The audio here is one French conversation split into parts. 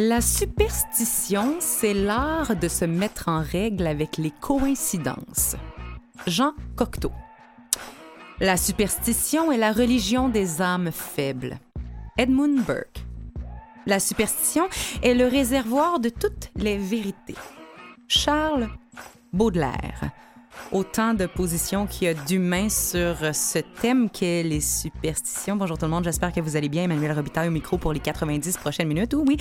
La superstition, c'est l'art de se mettre en règle avec les coïncidences. Jean Cocteau. La superstition est la religion des âmes faibles. Edmund Burke. La superstition est le réservoir de toutes les vérités. Charles Baudelaire. Autant de positions qu'il y a d'humains sur ce thème qu'est les superstitions. Bonjour tout le monde, j'espère que vous allez bien. Emmanuel Robitaille au micro pour les 90 prochaines minutes. Oui, oui,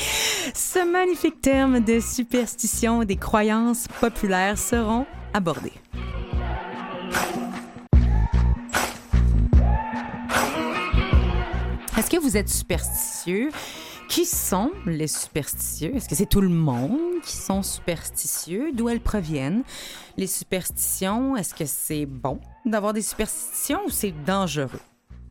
ce magnifique terme de superstition, des croyances populaires seront abordés. Est-ce que vous êtes superstitieux? Qui sont les superstitieux? Est-ce que c'est tout le monde qui sont superstitieux? D'où elles proviennent? Les superstitions, est-ce que c'est bon d'avoir des superstitions ou c'est dangereux?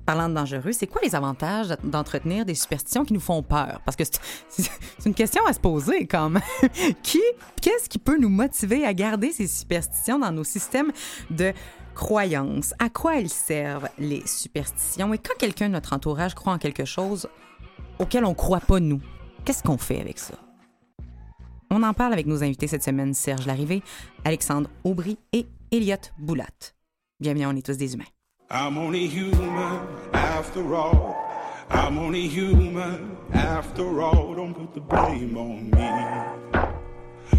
Parlant de dangereux, c'est quoi les avantages d'entretenir des superstitions qui nous font peur? Parce que c'est une question à se poser quand même. qui, qu'est-ce qui peut nous motiver à garder ces superstitions dans nos systèmes de croyances? À quoi elles servent, les superstitions? Et quand quelqu'un de notre entourage croit en quelque chose auquel on croit pas nous, qu'est-ce qu'on fait avec ça? On en parle avec nos invités cette semaine, Serge Larrivé, Alexandre Aubry et Elliot Boulat. Bienvenue, on est tous des humains. I'm only human after all. I'm only human after all. Don't put the blame on me.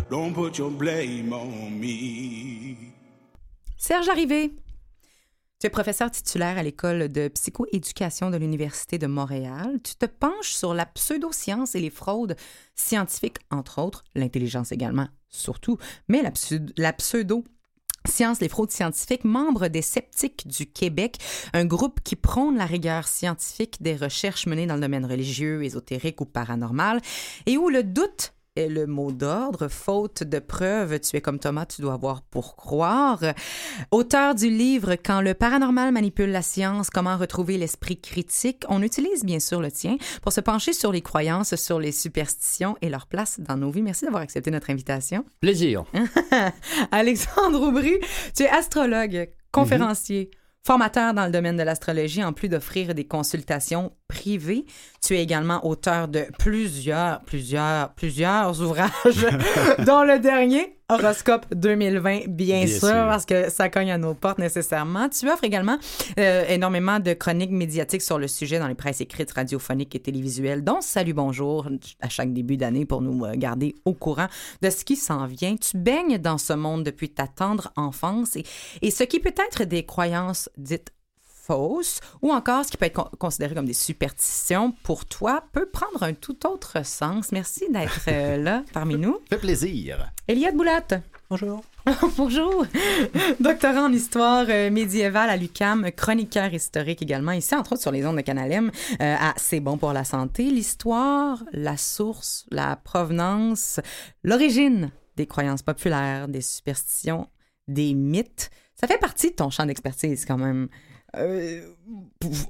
Don't put your blame on me. Serge Larrivé, tu es professeur titulaire à l'école de psychoéducation de l'Université de Montréal. Tu te penches sur la pseudoscience et les fraudes scientifiques, entre autres, l'intelligence également, surtout, mais la, pseudo- la pseudo Science, les fraudes scientifiques, membre des Sceptiques du Québec, un groupe qui prône la rigueur scientifique des recherches menées dans le domaine religieux, ésotérique ou paranormal, et où le doute est le mot d'ordre, faute de preuves, tu es comme Thomas, tu dois avoir pour croire. Auteur du livre Quand le paranormal manipule la science, comment retrouver l'esprit critique, on utilise bien sûr le tien pour se pencher sur les croyances, sur les superstitions et leur place dans nos vies. Merci d'avoir accepté notre invitation. Plaisir. Alexandre Aubry, tu es astrologue, conférencier, formateur dans le domaine de l'astrologie, en plus d'offrir des consultations privées. Tu es également auteur de plusieurs, plusieurs, plusieurs ouvrages, dont le dernier, Horoscope 2020, bien, Bien sûr, sûr. parce que ça cogne à nos portes nécessairement. Tu offres également euh, énormément de chroniques médiatiques sur le sujet dans les presses écrites, radiophoniques et télévisuelles, dont Salut Bonjour à chaque début d'année pour nous euh, garder au courant de ce qui s'en vient. Tu baignes dans ce monde depuis ta tendre enfance et, et ce qui peut être des croyances dites fausses ou encore ce qui peut être con- considéré comme des superstitions pour toi peut prendre un tout autre sens. Merci d'être euh, là parmi nous. Fait plaisir. Eliade Boulat. Bonjour. Bonjour. Doctorant en histoire euh, médiévale à l'UCAM, chroniqueur historique également, ici entre autres sur les ondes de Canal M, euh, à C'est bon pour la santé. L'histoire, la source, la provenance, l'origine des croyances populaires, des superstitions, des mythes, ça fait partie de ton champ d'expertise quand même. Euh,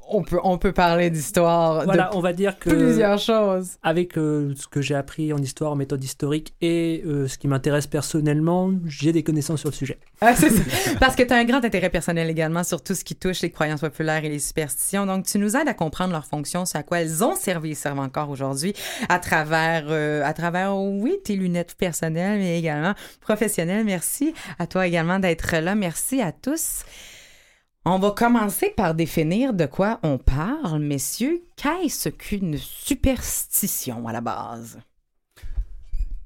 on, peut, on peut parler d'histoire Voilà, de on va dire que plusieurs choses. avec euh, ce que j'ai appris en histoire, en méthode historique et euh, ce qui m'intéresse personnellement, j'ai des connaissances sur le sujet. Ah, ça. Parce que tu as un grand intérêt personnel également sur tout ce qui touche les croyances populaires et les superstitions. Donc, tu nous aides à comprendre leurs fonctions, c'est à quoi elles ont servi et servent encore aujourd'hui à travers, à travers, oui, tes lunettes personnelles, mais également professionnelles. Merci à toi également d'être là. Merci à tous. On va commencer par définir de quoi on parle, messieurs. Qu'est-ce qu'une superstition à la base?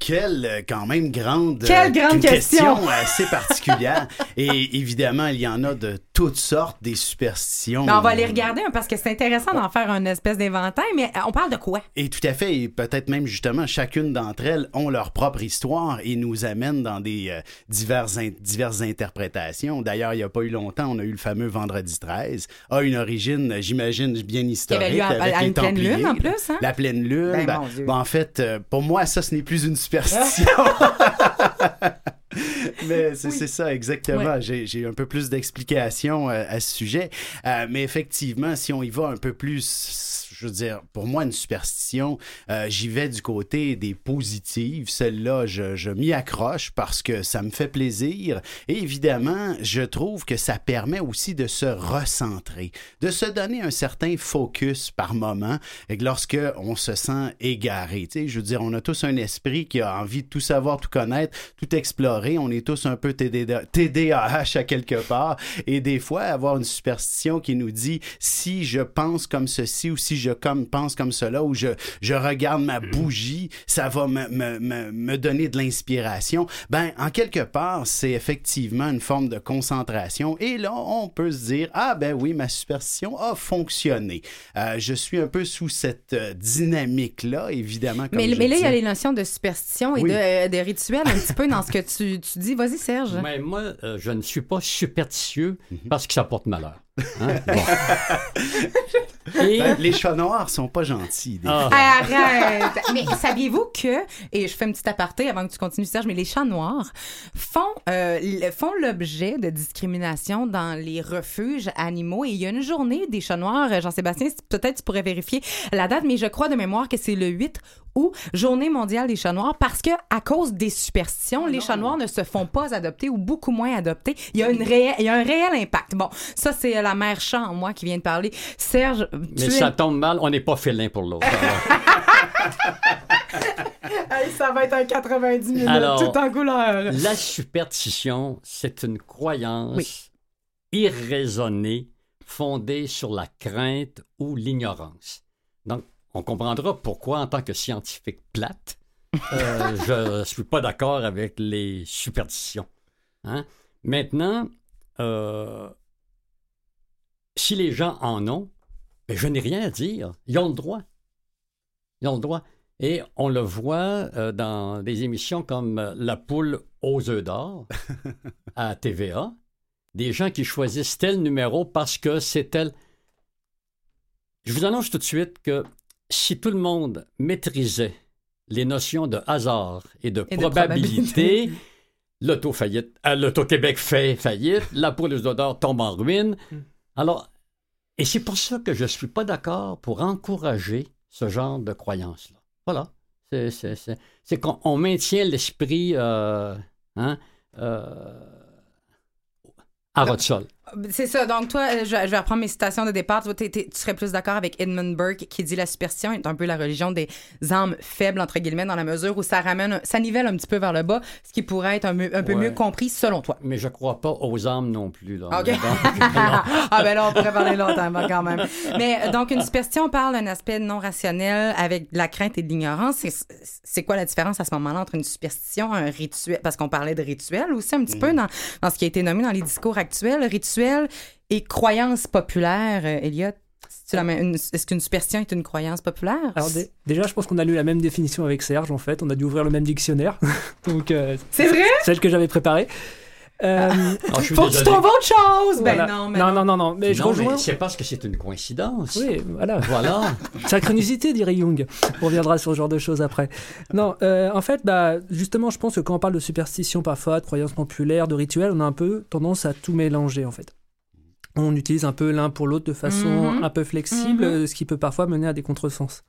Quelle euh, quand même grande, Quelle grande une question. assez particulière. Et évidemment, il y en a de toutes sortes des superstitions. Ben, on va les regarder hein, parce que c'est intéressant d'en faire une espèce d'inventaire, mais euh, on parle de quoi? Et tout à fait, et peut-être même justement, chacune d'entre elles ont leur propre histoire et nous amènent dans des euh, diverses, in- diverses interprétations. D'ailleurs, il n'y a pas eu longtemps, on a eu le fameux Vendredi 13, a une origine, j'imagine, bien historique. lieu à- avec à les une pleine Templiers. lune, en plus, hein? La pleine lune. Ben, ben, mon Dieu. ben, en fait, euh, pour moi, ça, ce n'est plus une superstition. mais c'est ça, exactement. J'ai j'ai un peu plus d'explications euh, à ce sujet. Euh, mais effectivement, si on y va un peu plus, je veux dire, pour moi, une superstition, euh, j'y vais du côté des positives. Celle-là, je, m'y accroche parce que ça me fait plaisir. Et évidemment, je trouve que ça permet aussi de se recentrer, de se donner un certain focus par moment. Et que lorsque on se sent égaré, tu sais, je veux dire, on a tous un esprit qui a envie de tout savoir, tout connaître, tout explorer. On est tous un peu TDA TDAH à quelque part. Et des fois, avoir une superstition qui nous dit si je pense comme ceci ou si je comme, pense comme cela ou je, je regarde ma bougie, ça va me, me, me, me donner de l'inspiration. Ben, en quelque part, c'est effectivement une forme de concentration. Et là, on peut se dire ah ben oui, ma superstition a fonctionné. Euh, je suis un peu sous cette euh, dynamique-là, évidemment. Comme Mais, je mais là, il y a les notions de superstition et Oui. de, euh, de rituel un petit peu dans ce que tu, tu dis. Vas-y, Serge. Mais moi, euh, je ne suis pas superstitieux Mhm. parce que ça porte malheur. Hein? Bon. Et Ben, les chats noirs sont pas gentils. des Ah. Arrête! Mais saviez-vous que, et je fais une petite aparté avant que tu continues, Serge, mais les chats noirs font, euh, font l'objet de discrimination dans les refuges animaux. Et il y a une journée des chats noirs, euh, Jean-Sébastien, peut-être tu pourrais vérifier la date, mais je crois de mémoire que c'est le 8 août, journée mondiale des chats noirs, parce que à cause des superstitions, les chats noirs ne se font pas adopter ou beaucoup moins adopter. Il y a, une réelle, il y a un réel impact. Bon, ça, c'est la mère chat en moi qui vient de parler. Serge, Mais tu es- ça tombe mal, on n'est pas félin pour l'autre. Hey, ça va être un 90 minutes, Alors, tout en couleur. La superstition, c'est une croyance Oui. irraisonnée fondée sur la crainte ou l'ignorance. Donc, on comprendra pourquoi, en tant que scientifique plate, euh, je ne suis pas d'accord avec les superstitions. Hein? Maintenant, euh, si les gens en ont, ben, je n'ai rien à dire. Ils ont le droit. Ils ont le droit. Et on le voit euh, dans des émissions comme euh, La poule aux œufs d'or à TVA. Des gens qui choisissent tel numéro parce que c'est tel. Je vous annonce tout de suite que si tout le monde maîtrisait les notions de hasard et de Et probabilité, l'auto-faillite, euh, l'auto-Québec fait faillite, la poule aux œufs d'or tombe en ruine. Alors, et c'est pour ça que je ne suis pas d'accord pour encourager ce genre de croyance-là. Voilà. C'est, qu'on on maintient l'esprit euh, hein, euh, à ras de sol. C'est ça. Donc, toi, euh, je, je vais reprendre mes citations de départ. Toi, tu serais plus d'accord avec Edmund Burke qui dit la superstition est un peu la religion des âmes faibles, entre guillemets, dans la mesure où ça ramène, ça nivelle un petit peu vers le bas, ce qui pourrait être un, peu- un peu Ouais. mieux compris selon toi. Mais je ne crois pas aux âmes non plus. Là. OK. Ah, ben là, on pourrait parler longtemps, ben, quand même. Mais euh, donc, une superstition parle d'un aspect non rationnel avec de la crainte et de l'ignorance. C'est- quoi la différence à ce moment-là entre une superstition, un rituel? Parce qu'on parlait de rituel aussi un petit peu dans, dans ce qui a été nommé dans les discours actuels. Rituel et croyance populaire, euh, Elliot. Est-ce qu'une superstition est une croyance populaire? Alors dé- déjà, je pense qu'on a lu la même définition avec Serge, en fait. On a dû ouvrir le même dictionnaire. Donc, euh, C'est vrai? celle que j'avais préparée. Euh, Ah, je suis Faut que tu trouves autre chose! Ben voilà. non, mais non, non, non, non. Mais je rejoins. c'est parce que c'est une coïncidence. Oui, voilà. Voilà. Synchronicité, dirait Jung. On reviendra sur ce genre de choses après. Non, euh, en fait, bah, justement, je pense que quand on parle de superstition parfois, de croyances populaires, de rituels, on a un peu tendance à tout mélanger, en fait. On utilise un peu l'un pour l'autre de façon Mhm. un peu flexible, Mhm. euh, ce qui peut parfois mener à des contresens.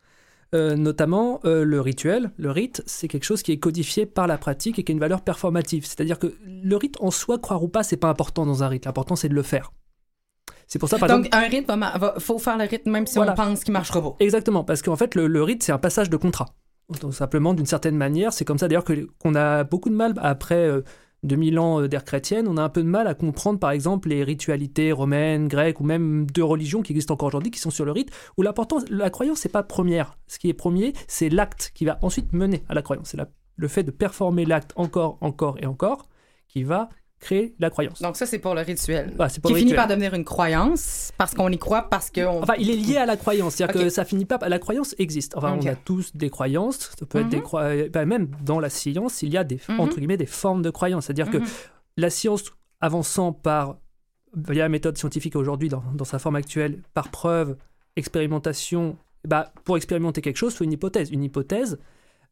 Euh, notamment, euh, le rituel, le rite, c'est quelque chose qui est codifié par la pratique et qui a une valeur performative. C'est-à-dire que le rite en soi, croire ou pas, c'est pas important dans un rite. L'important, c'est de le faire. C'est pour ça, par exemple, Donc, un rythme, va, va- faut faire le rythme même si Voilà. on pense qu'il marchera pas. Exactement, parce qu'en fait, le, le rite, c'est un passage de contrat. Donc, simplement, d'une certaine manière, c'est comme ça d'ailleurs qu'on a beaucoup de mal, après euh, 2000 ans euh, d'ère chrétienne, on a un peu de mal à comprendre, par exemple, les ritualités romaines, grecques, ou même de religions qui existent encore aujourd'hui, qui sont sur le rite, où l'important, la croyance, c'est pas première. Ce qui est premier, c'est l'acte qui va ensuite mener à la croyance. C'est le fait de performer l'acte encore, encore et encore, qui va créer la croyance. Donc ça, c'est pour le rituel. C'est pour qui le finit rituel. par devenir une croyance parce qu'on y croit, parce qu'on... Enfin, il est lié à la croyance, c'est-à-dire que ça finit pas. La croyance existe. Enfin, on a tous des croyances. Ça peut être des Mhm. croyances. même dans la science, il y a des Mhm. entre guillemets des formes de croyances. C'est-à-dire que Mhm. la science avançant par via la méthode scientifique aujourd'hui dans, dans sa forme actuelle, par preuve, expérimentation. Bah, pour expérimenter quelque chose, il faut une hypothèse. Une hypothèse,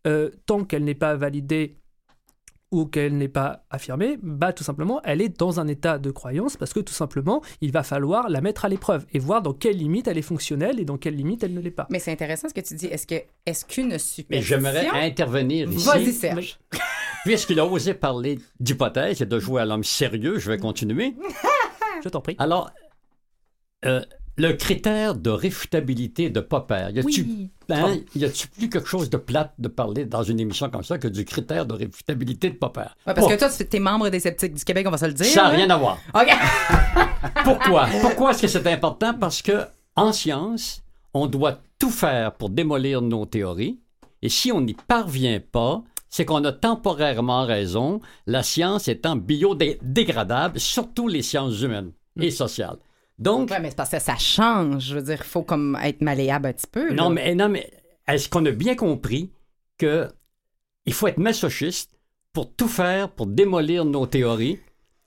euh, tant qu'elle n'est pas validée ou qu'elle n'est pas affirmée, bah tout simplement, elle est dans un état de croyance parce que tout simplement, il va falloir la mettre à l'épreuve et voir dans quelle limite elle est fonctionnelle et dans quelle limite elle ne l'est pas. Mais c'est intéressant ce que tu dis. Est-ce que est-ce qu'une Mais superstition... j'aimerais intervenir ici. Vas-y, Serge. Puisqu'il a osé parler d'hypothèse et de jouer à l'homme sérieux, je vais continuer. Je t'en prie. Alors, euh, le critère de réfutabilité de Popper, y a-tu Oui. hein, plus quelque chose de plate de parler dans une émission comme ça que du critère de réfutabilité de Popper? Ouais, parce que toi, tu es membre des sceptiques du Québec, on va se le dire. ça n'a là. rien à voir. OK. Pourquoi? Pourquoi est-ce que c'est important? Parce que en science, on doit tout faire pour démolir nos théories. Et si on n'y parvient pas, c'est qu'on a temporairement raison, la science étant biodégradable, surtout les sciences humaines et sociales. Donc, Ouais, mais c'est parce que ça change. Je veux dire, il faut comme être malléable un petit peu. là. non, mais, non, mais est-ce qu'on a bien compris que il faut être masochiste pour tout faire pour démolir nos théories?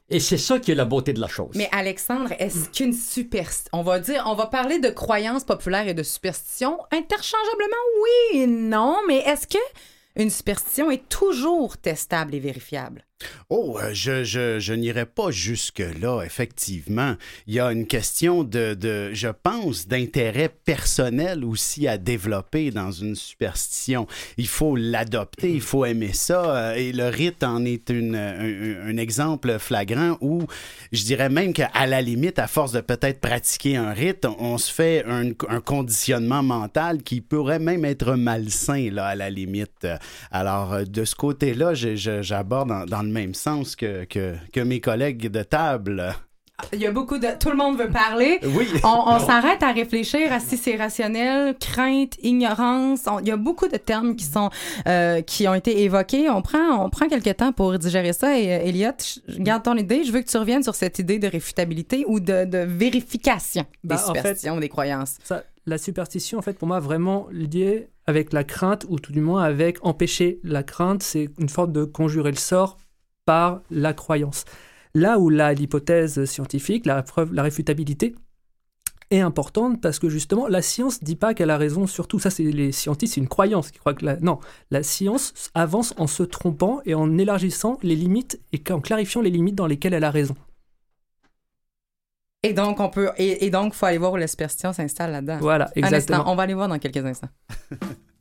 Et c'est ça qui est la beauté de la chose. Mais Alexandre, est-ce qu'une superstition, on va dire, on va parler de croyances populaires et de superstitions interchangeablement, oui et non, mais est-ce que une superstition est toujours testable et vérifiable? Oh, euh, je, je, n'irai pas jusque-là, effectivement. Il y a une question de, de je pense, d'intérêt personnel aussi à développer dans une superstition. Il faut l'adopter, il faut aimer ça. euh, Et le rite en est une, un, exemple flagrant où je dirais même qu'à la limite, à force de peut-être pratiquer un rite, on, se fait un, un conditionnement mental qui pourrait même être malsain, là, à la limite. Alors, de ce côté-là, j'aborde dans, dans le même sens que, que, que mes collègues de table. Il y a beaucoup de. Tout le monde veut parler. Oui. On, on s'arrête à réfléchir à si c'est rationnel, crainte, ignorance. On- Il y a beaucoup de termes qui sont euh, qui ont été évoqués. On prend on prend quelques temps pour digérer ça. Et euh, Elliot, garde ton idée. Je veux que tu reviennes sur cette idée de réfutabilité ou de, de vérification des en fait- superstitions, des croyances. Ça, la superstition, en fait, pour moi, vraiment liée avec la crainte, ou tout du moins avec empêcher la crainte, c'est une forme de conjurer le sort par la croyance. Là où l'hypothèse scientifique, la preuve, la réfutabilité est importante parce que justement, la science dit pas qu'elle a raison sur tout. Ça, c'est les scientifiques, c'est une croyance qui croient que la... non, la science avance en se trompant et en élargissant les limites et en clarifiant les limites dans lesquelles elle a raison. Et donc on peut et, et donc faut aller voir où la superstition s'installe là-dedans. Voilà, Un instant, exactement. on va aller voir dans quelques instants.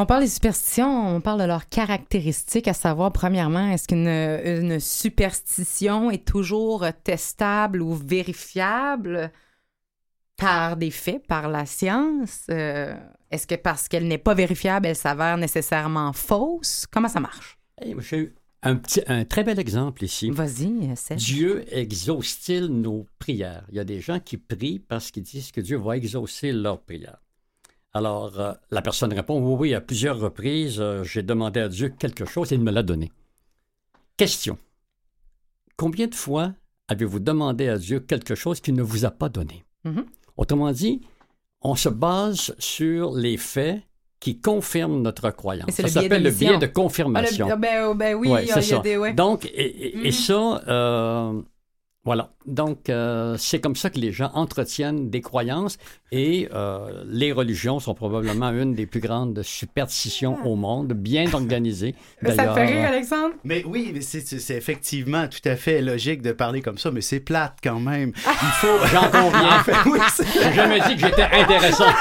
On parle des superstitions, on parle de leurs caractéristiques, à savoir, premièrement, est-ce qu'une une superstition est toujours testable ou vérifiable par des faits, par la science? Euh, est-ce que parce qu'elle n'est pas vérifiable, elle s'avère nécessairement fausse? Comment ça marche? Hey, J'ai eu un, petit, un très bel exemple ici. Vas-y, Serge. Dieu exauce-t-il nos prières? Il y a des gens qui prient parce qu'ils disent que Dieu va exaucer leurs prières. Alors, euh, la personne répond, oui, oui, à plusieurs reprises, euh, j'ai demandé à Dieu quelque chose et il me l'a donné. Question. Combien de fois avez-vous demandé à Dieu quelque chose qu'il ne vous a pas donné? Mhm. Autrement dit, on se base sur les faits qui confirment notre croyance. Ça s'appelle le biais de Ah, confirmation. le- ah, ben, oh, ben oui, Ouais, il y a, c'est il y a ça. des... ouais. Donc, et, et- et Mhm. ça, euh, voilà. Donc, euh, c'est comme ça que les gens entretiennent des croyances et euh, les religions sont probablement une des plus grandes superstitions au monde, bien organisées. Ça te fait rire, Alexandre? Mais oui, mais c'est effectivement tout à fait logique de parler comme ça, mais c'est plate quand même. Il faut. j'en conviens. oui, J'ai jamais dit que j'étais intéressant.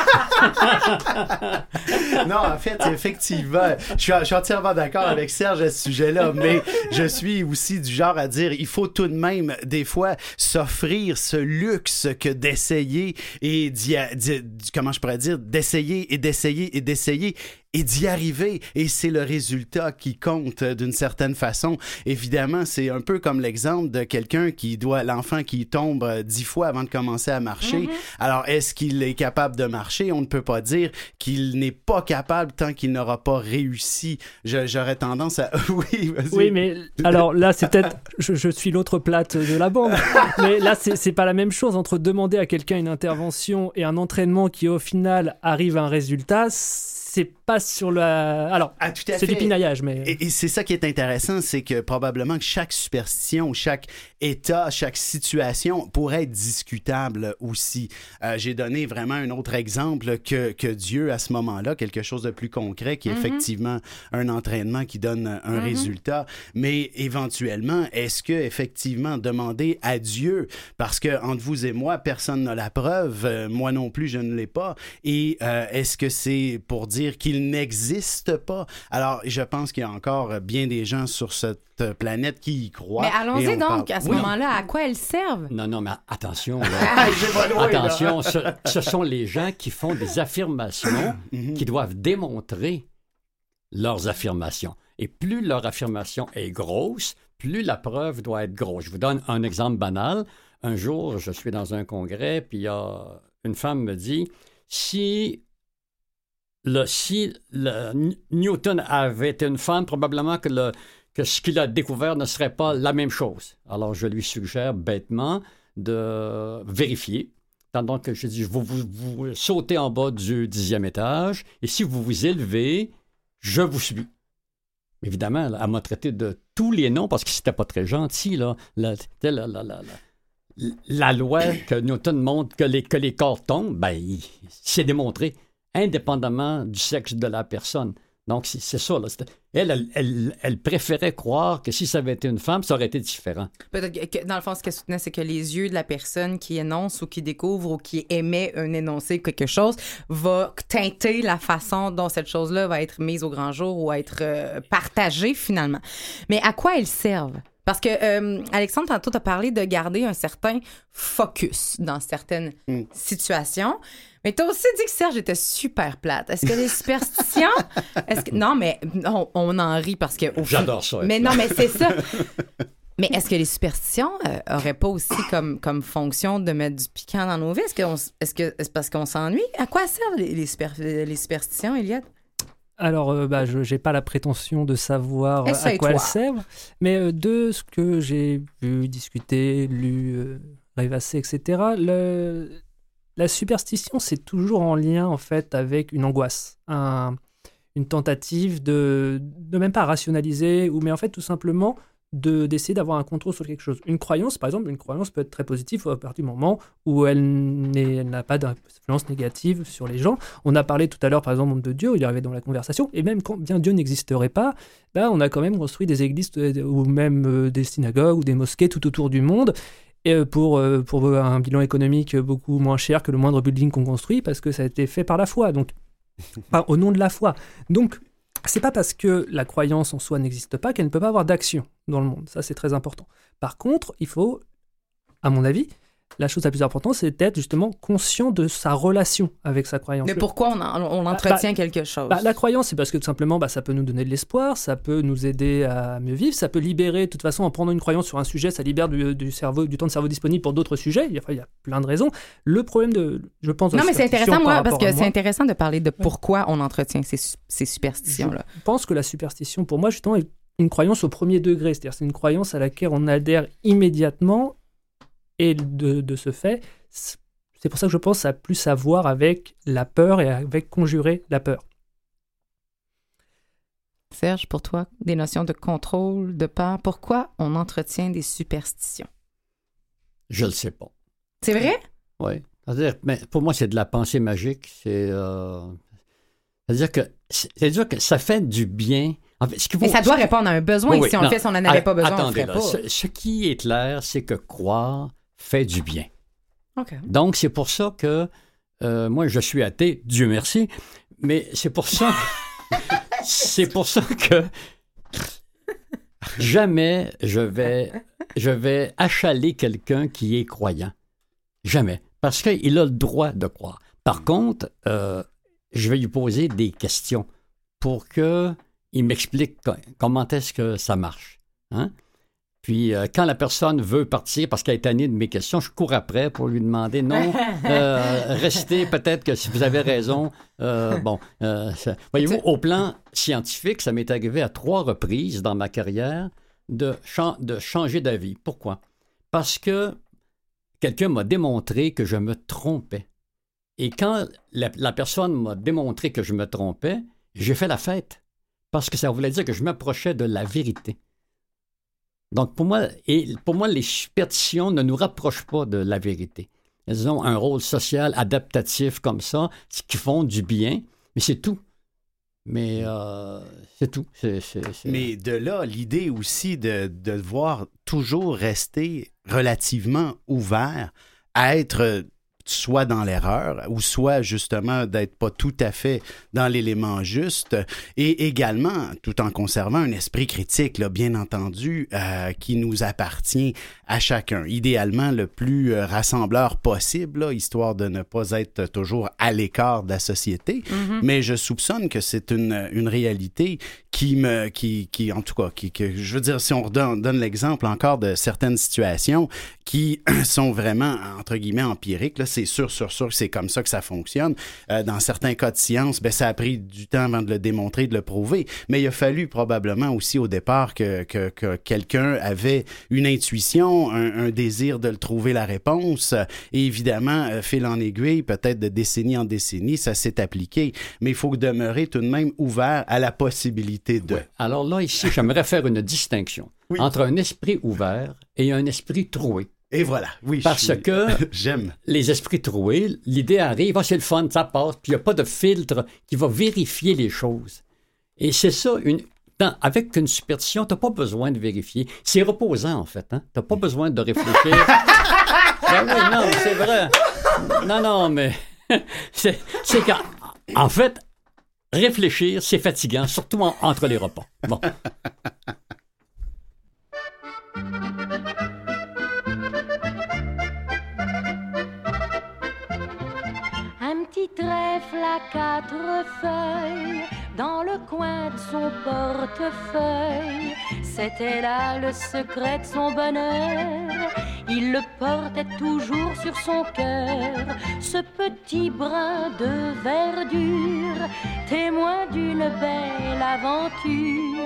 non, en fait, effectivement, je suis, je suis entièrement d'accord avec Serge à ce sujet-là, mais je suis aussi du genre à dire il faut tout de même, des fois, s'offrir ce luxe que d'essayer et d'y comment je pourrais dire, d'essayer et d'essayer et d'essayer et d'y arriver. Et c'est le résultat qui compte euh, d'une certaine façon. Évidemment, c'est un peu comme l'exemple de quelqu'un qui doit, l'enfant qui tombe euh, dix fois avant de commencer à marcher. Alors, est-ce qu'il est capable de marcher? On ne peut pas dire qu'il n'est pas capable tant qu'il n'aura pas réussi. J'aurais tendance à... oui, vas-y. Oui, mais alors là, c'est peut-être. Je, je suis l'autre plate de la bande. mais là, c'est pas la même chose entre demander à quelqu'un une intervention et un entraînement qui, au final, arrive à un résultat. C'est pas sur la. Alors, Ah, c'est du pinaillage, mais. Et, et c'est ça qui est intéressant, c'est que probablement que chaque superstition, chaque état, chaque situation pourrait être discutable aussi. Euh, J'ai donné vraiment un autre exemple que, que Dieu à ce moment-là, quelque chose de plus concret, qui est effectivement un entraînement qui donne un résultat. Mais éventuellement, est-ce que effectivement demander à Dieu, parce que entre vous et moi, personne n'a la preuve, euh, moi non plus, je ne l'ai pas. Et euh, est-ce que c'est pour dire qu'il n'existe pas Alors, je pense qu'il y a encore bien des gens sur cette planète qui y croient. Mais et allons-y on donc, parle- à ce Oui. moment-là, à quoi elles servent? Non, non, mais attention. là. Ah, loin. Attention, ce, ce sont les gens qui font des affirmations Mhm. qui doivent démontrer leurs affirmations. Et plus leur affirmation est grosse, plus la preuve doit être grosse. Je vous donne un exemple banal. Un jour, je suis dans un congrès, puis il y a une femme me dit si si Newton avait été une femme, probablement que, ce qu'il a découvert ne serait pas la même chose. Alors, je lui suggère bêtement de vérifier. Pendant que je dis, vous, vous, sautez en bas du dixième étage, et si vous vous élevez, je vous suis. Évidemment, elle m'a traité de tous les noms parce que c'était pas très gentil. Là. La, loi que Newton montre que les, que les corps tombent, ben, c'est démontré indépendamment du sexe de la personne. Donc, c'est c'est ça. Là. Elle, elle, elle, elle préférait croire que si ça avait été une femme, ça aurait été différent. Peut-être que, dans le fond, ce qu'elle soutenait, c'est que les yeux de la personne qui énonce ou qui découvre ou qui émet un énoncé quelque chose va teinter la façon dont cette chose-là va être mise au grand jour ou être euh, partagée finalement. Mais à quoi elles servent? Parce que euh, Alexandre, tantôt, tu as parlé de garder un certain focus dans certaines Mm. situations. Mais t'as aussi dit que Serge était super plate. Est-ce que les superstitions? Est-ce que... Non, mais on, on en rit parce que. J'adore ça. Mais non, mais c'est ça. Mais est-ce que les superstitions euh, auraient pas aussi comme, comme fonction de mettre du piquant dans nos vies? Est-ce que on- est-ce que est-ce parce qu'on s'ennuie? À quoi servent les, les, super- les superstitions, Eliott? Alors, euh, bah, je n'ai pas la prétention de savoir à quoi elles servent, mais euh, de ce que j'ai vu, discuté, lu, euh, rêvassé, etc., le- la superstition, c'est toujours en lien, en fait, avec une angoisse, un- une tentative de, de même pas rationaliser, ou mais en fait, tout simplement, de d'essayer d'avoir un contrôle sur quelque chose. Une croyance, par exemple, une croyance peut être très positive à partir du moment où elle n'a pas d'influence négative sur les gens. On a parlé tout à l'heure, par exemple, de Dieu, il est arrivé dans la conversation, et même quand bien Dieu n'existerait pas, ben, on a quand même construit des églises euh, ou même euh, des synagogues ou des mosquées tout autour du monde. Et euh, pour, euh, pour un bilan économique beaucoup moins cher que le moindre building qu'on construit, parce que ça a été fait par la foi, donc enfin, au nom de la foi. Donc, c'est pas parce que la croyance en soi n'existe pas qu'elle ne peut pas avoir d'action dans le monde. Ça, c'est très important. Par contre, il faut, à mon avis, la chose la plus importante, c'est d'être justement conscient de sa relation avec sa croyance. Mais pourquoi on, on entretient quelque chose? bah, la croyance, c'est parce que tout simplement, bah, ça peut nous donner de l'espoir, ça peut nous aider à mieux vivre, ça peut libérer, de toute façon, en prenant une croyance sur un sujet, ça libère du, du cerveau, du temps de cerveau disponible pour d'autres sujets. Il y, a, enfin, il y a plein de raisons. Le problème de, je pense, non, mais c'est intéressant, moi, parce que c'est intéressant de parler de pourquoi on entretient ces, ces superstitions-là. Je pense que la superstition, pour moi, justement, est une croyance au premier degré. C'est-à-dire, c'est une croyance à laquelle on adhère immédiatement. Et de, de ce fait, c'est pour ça que je pense que ça a plus à voir avec la peur et avec conjurer la peur. Serge, pour toi, des notions de contrôle, de peur, pourquoi on entretient des superstitions? Je le sais pas. C'est vrai? Oui. C'est-à-dire, mais pour moi, c'est de la pensée magique. C'est. euh, C'est-à-dire que, c'est-à-dire que ça fait du bien. En fait, ce qu'il Mais ça doit répondre à un besoin. Oui, oui, si on non. le fait, si on n'en avait pas besoin, on le attendez, ferait là, pas. Ce, ce qui est clair, c'est que croire fait du bien. Donc, c'est pour ça que euh, moi, je suis athée, Dieu merci, mais c'est pour ça, c'est pour ça que jamais je vais, je vais achaler quelqu'un qui est croyant. Jamais. Parce qu'il a le droit de croire. Par contre, euh, je vais lui poser des questions pour que il m'explique co- comment est-ce que ça marche. Hein? Puis, euh, quand la personne veut partir parce qu'elle est tannée de mes questions, je cours après pour lui demander non, euh, restez, peut-être que si vous avez raison. euh, bon, voyez-vous, au plan scientifique, ça m'est arrivé à trois reprises dans ma carrière de, chan- de changer d'avis. Pourquoi? Parce que quelqu'un m'a démontré que je me trompais. Et quand la, la personne m'a démontré que je me trompais, j'ai fait la fête. Parce que ça voulait dire que je m'approchais de la vérité. Donc, pour moi, et pour moi, les superstitions ne nous rapprochent pas de la vérité. Elles ont un rôle social adaptatif comme ça, qui font du bien, mais c'est tout. Mais euh, c'est tout. Mais de là, l'idée aussi de, de devoir toujours rester relativement ouvert à être soit dans l'erreur ou soit justement d'être pas tout à fait dans l'élément juste et également tout en conservant un esprit critique, bien entendu, euh, qui nous appartient à chacun. Idéalement le plus euh, rassembleur possible, là, histoire de ne pas être toujours à l'écart de la société. Mais je soupçonne que c'est une, une réalité qui me, qui, qui, en tout cas, qui, que, je veux dire, si on redonne, donne l'exemple encore de certaines situations qui sont vraiment, entre guillemets, empiriques, là, c'est sûr, sûr, sûr que c'est comme ça que ça fonctionne. Euh, dans certains cas de science, ben, ça a pris du temps avant de le démontrer, de le prouver. Mais il a fallu probablement aussi au départ que, que, que quelqu'un avait une intuition, un, un désir de le trouver la réponse. Et évidemment, euh, fil en aiguille, peut-être de décennie en décennie, ça s'est appliqué. Mais il faut demeurer tout de même ouvert à la possibilité de. Ouais. Alors là, ici, j'aimerais faire une distinction Oui. entre un esprit ouvert et un esprit troué. Et voilà, oui. Parce suis- que J'aime. les esprits troués, l'idée arrive, ah, c'est le fun, ça passe, puis il n'y a pas de filtre qui va vérifier les choses. Et c'est ça, une, dans- avec une superstition, tu n'as pas besoin de vérifier. C'est reposant, en fait. Hein? Tu n'as pas besoin de réfléchir. Ben oui, non, c'est vrai. Non, non, mais c'est qu'en en fait, réfléchir, c'est fatigant, surtout en- entre les repas. Bon. Un petit quatre feuilles dans le coin de son portefeuille. C'était là le secret de son bonheur. Il le portait toujours sur son cœur, ce petit brin de verdure, témoin d'une belle aventure,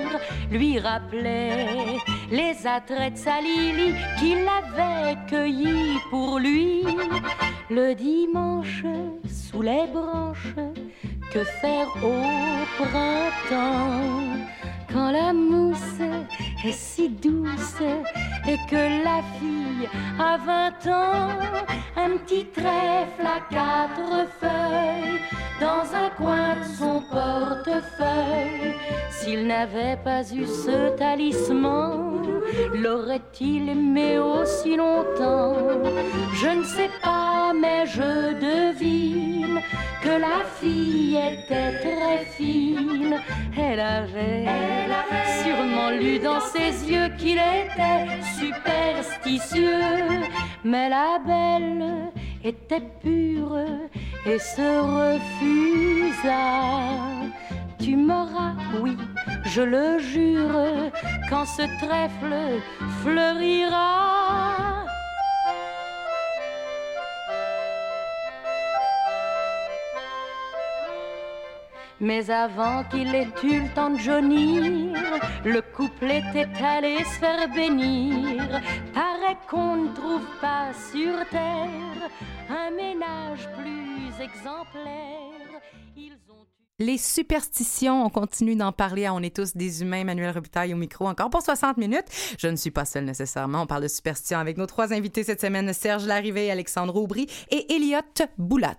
lui rappelait les attraits de sa Lily qu'il avait cueillis pour lui le dimanche sous les branches. Que faire au printemps quand la mousse est si douce et que la fille a vingt ans, un petit trèfle à quatre feuilles dans un coin de son portefeuille. S'il n'avait pas eu ce talisman, l'aurait-il aimé aussi longtemps? Je ne sais pas, mais je devine que la fille était très fine. Elle avait, sûrement lu dans ses yeux qu'il était superstitieux. Mais la belle était pure et se refusa. Tu m'auras, oui, je le jure, quand ce trèfle fleurira. Mais avant qu'il ait eu le temps de jaunir, le couple était allé se faire bénir. Paraît qu'on ne trouve pas sur terre un ménage plus exemplaire. Les superstitions, on continue d'en parler à On est tous des humains. Emmanuel Robitaille au micro encore pour 60 minutes. Je ne suis pas seule nécessairement. On parle de superstitions avec nos trois invités cette semaine, Serge Larrivée, Alexandre Aubry et Elliot Boulat.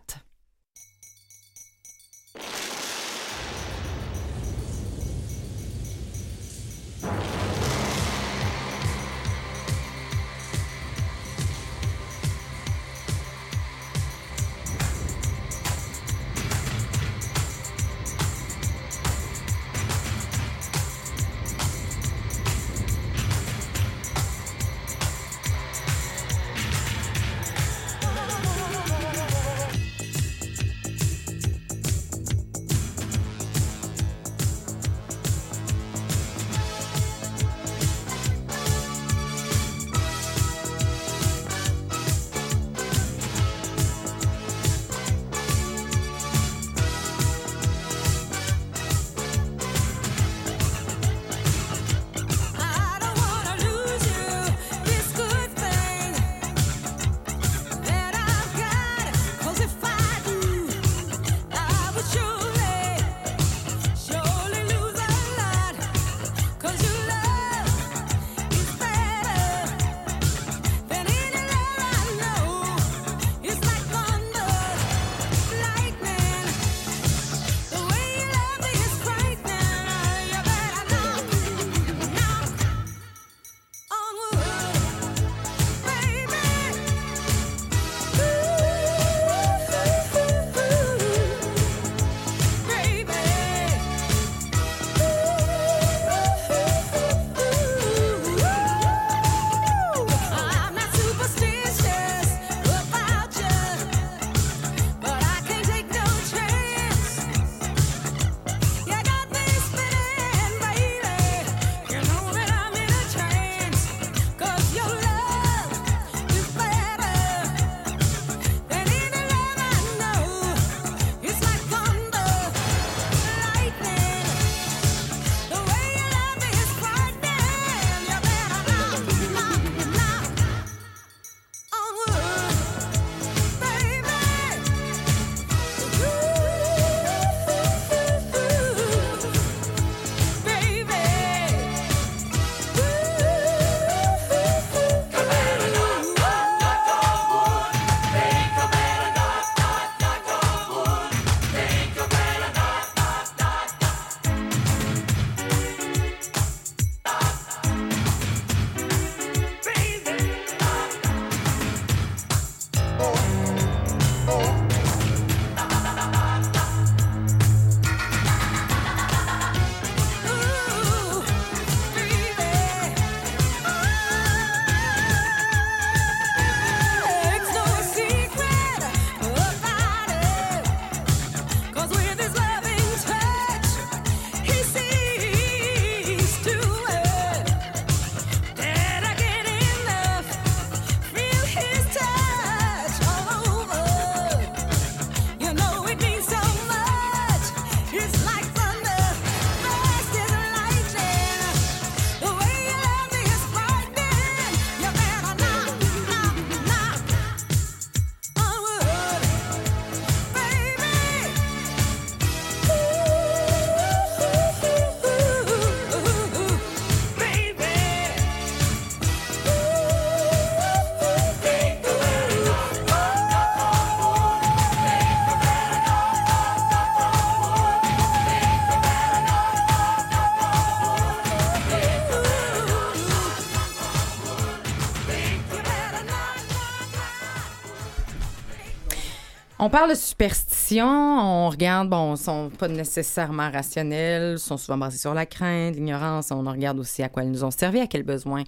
Parle de superstition, on regarde, bon, sont pas nécessairement rationnels, sont souvent basés sur la crainte, l'ignorance. On regarde aussi à quoi ils nous ont servi, à quels besoins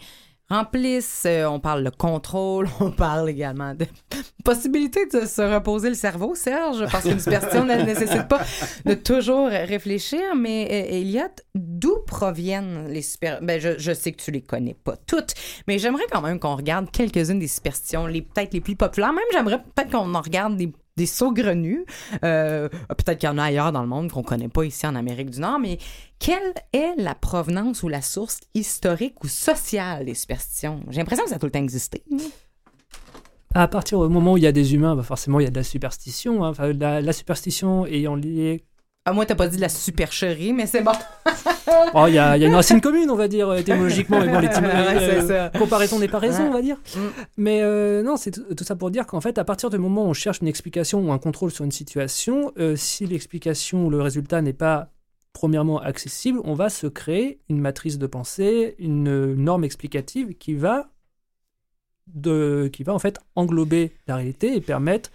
remplissent. Euh, on parle de contrôle, on parle également de possibilité de se reposer le cerveau, Serge, parce qu'une superstition ne nécessite pas de toujours réfléchir. Mais euh, Elliot, d'où proviennent les super... Ben, je, je sais que tu les connais pas toutes, mais j'aimerais quand même qu'on regarde quelques-unes des superstitions, les peut-être les plus populaires. Même j'aimerais peut-être qu'on en regarde des des saugrenus. Euh, peut-être qu'il y en a ailleurs dans le monde qu'on connaît pas ici en Amérique du Nord, mais quelle est la provenance ou la source historique ou sociale des superstitions? J'ai l'impression que ça a tout le temps existé. À partir du moment où il y a des humains, bah forcément il y a de la superstition. hein. La superstition ayant lié. Ah, moi, t'as pas dit de la supercherie, mais c'est bon. Oh, il y, a il y a une racine commune, on va dire, euh, étymologiquement, mais bon, les Ouais, c'est ça. comparaison n'est pas raison, Ouais. on va dire. Mm. Mais euh, non, c'est tout, ça pour dire qu'en fait, à partir du moment où on cherche une explication ou un contrôle sur une situation, euh, si l'explication ou le résultat n'est pas premièrement accessible, on va se créer une matrice de pensée, une euh, norme explicative qui va de, qui va en fait englober la réalité et permettre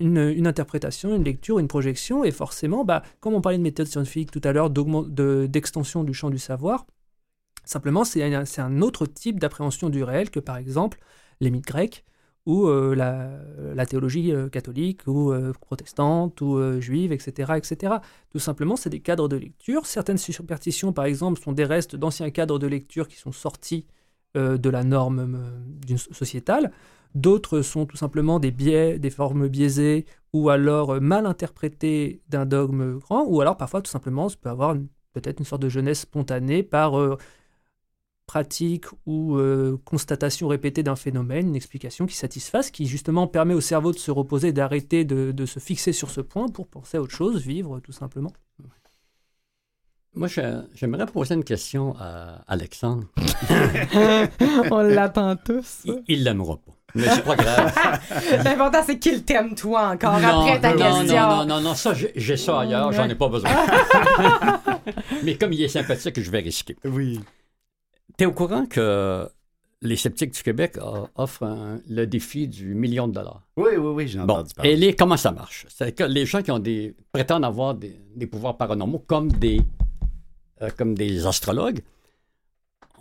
une, interprétation, une lecture, une projection. Et forcément, bah, comme on parlait de méthode scientifique tout à l'heure, d'augment- de- d'extension du champ du savoir, simplement c'est un, un autre type d'appréhension du réel que par exemple les mythes grecs ou euh, la, la théologie euh, catholique ou euh, protestante ou juive, etc., etc. Tout simplement, c'est des cadres de lecture. Certaines superstitions, par exemple, sont des restes d'anciens cadres de lecture qui sont sortis de la norme sociétale. D'autres sont tout simplement des biais, des formes biaisées ou alors euh, mal interprétées d'un dogme grand, ou alors parfois tout simplement, ça peut avoir peut-être une sorte de jeunesse spontanée par euh, pratique ou euh, constatation répétée d'un phénomène, une explication qui satisfasse, qui justement permet au cerveau de se reposer, d'arrêter de, de se fixer sur ce point pour penser à autre chose, vivre tout simplement. Moi, j'aimerais poser une question à Alexandre. On l'attend tous. Il- Il l'aimera pas. Mais c'est pas grave. L'important, c'est qu'il t'aime, toi, encore non, après ta non, question. non, non, non, non, ça, j'ai ça ailleurs, j'en ai pas besoin. Mais comme il est sympathique, je vais risquer. Oui. T'es au courant que les sceptiques du Québec offrent un- le défi du million de dollars? Oui, oui, oui, j'ai Bon, entendu parler. et les, comment ça marche? C'est que les gens qui ont des, prétendent avoir des, des pouvoirs paranormaux comme des, euh, comme des astrologues,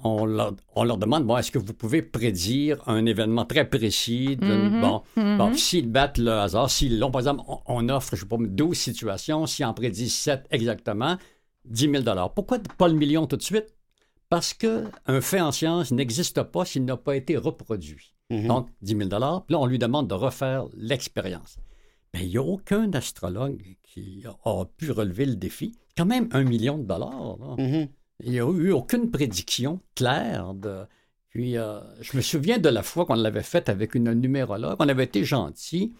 on leur, on leur demande, bon, est-ce que vous pouvez prédire un événement très précis? de- Mhm, Bon, bon, s'ils battent le hasard, s'ils l'ont, par exemple, on, on offre, je sais pas, 12 situations, s'ils en prédisent 7 exactement, 10 000 Pourquoi pas le million tout de suite? Parce qu'un fait en science n'existe pas s'il n'a pas été reproduit. Mhm. Donc, 10 000 Puis là, on lui demande de refaire l'expérience. Mais il n'y a aucun astrologue qui a, a pu relever le défi. Quand même un million de dollars. là. Il n'y a eu aucune prédiction claire. De... Puis, euh, je me souviens de la fois qu'on l'avait faite avec une numérologue. On avait été gentil.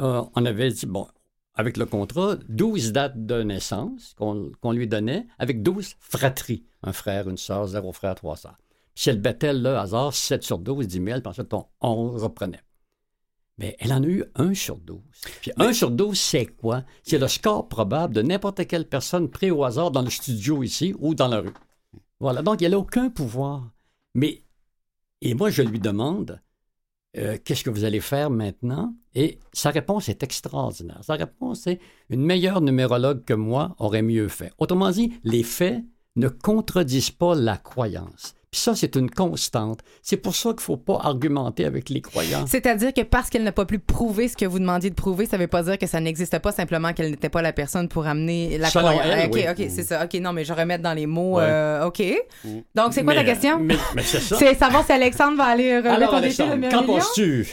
Euh, on avait dit, bon, avec le contrat, 12 dates de naissance qu'on qu'on lui donnait, avec 12 fratries. Un frère, une sœur, zéro frère, trois sœurs. Puis si elle battait le hasard, 7 sur 12, 10 000, puis ensuite on, on reprenait. Mais elle en a eu 1 sur 12. Puis 1 sur 12, c'est quoi? C'est le score probable de n'importe quelle personne pris au hasard dans le studio ici ou dans la rue. Voilà, donc elle n'a aucun pouvoir. Mais, et moi je lui demande, euh, qu'est-ce que vous allez faire maintenant? Et sa réponse est extraordinaire. Sa réponse est, une meilleure numérologue que moi aurait mieux fait. Autrement dit, les faits ne contredisent pas la croyance. Puis ça, c'est une constante. C'est pour ça qu'il ne faut pas argumenter avec les croyants. C'est-à-dire que parce qu'elle n'a pas pu prouver ce que vous demandiez de prouver, ça veut pas dire que ça n'existe pas, simplement qu'elle n'était pas la personne pour amener la croyance. elle, ok, oui. ok, c'est ça. Ok, non, mais je remets dans les mots. Ouais. euh, ok. Donc, c'est quoi Mais- ta question? Mais, mais c'est ça. C'est savoir si Alexandre va aller relever Alors, ton défi de Alexandre, million. qu'en penses-tu?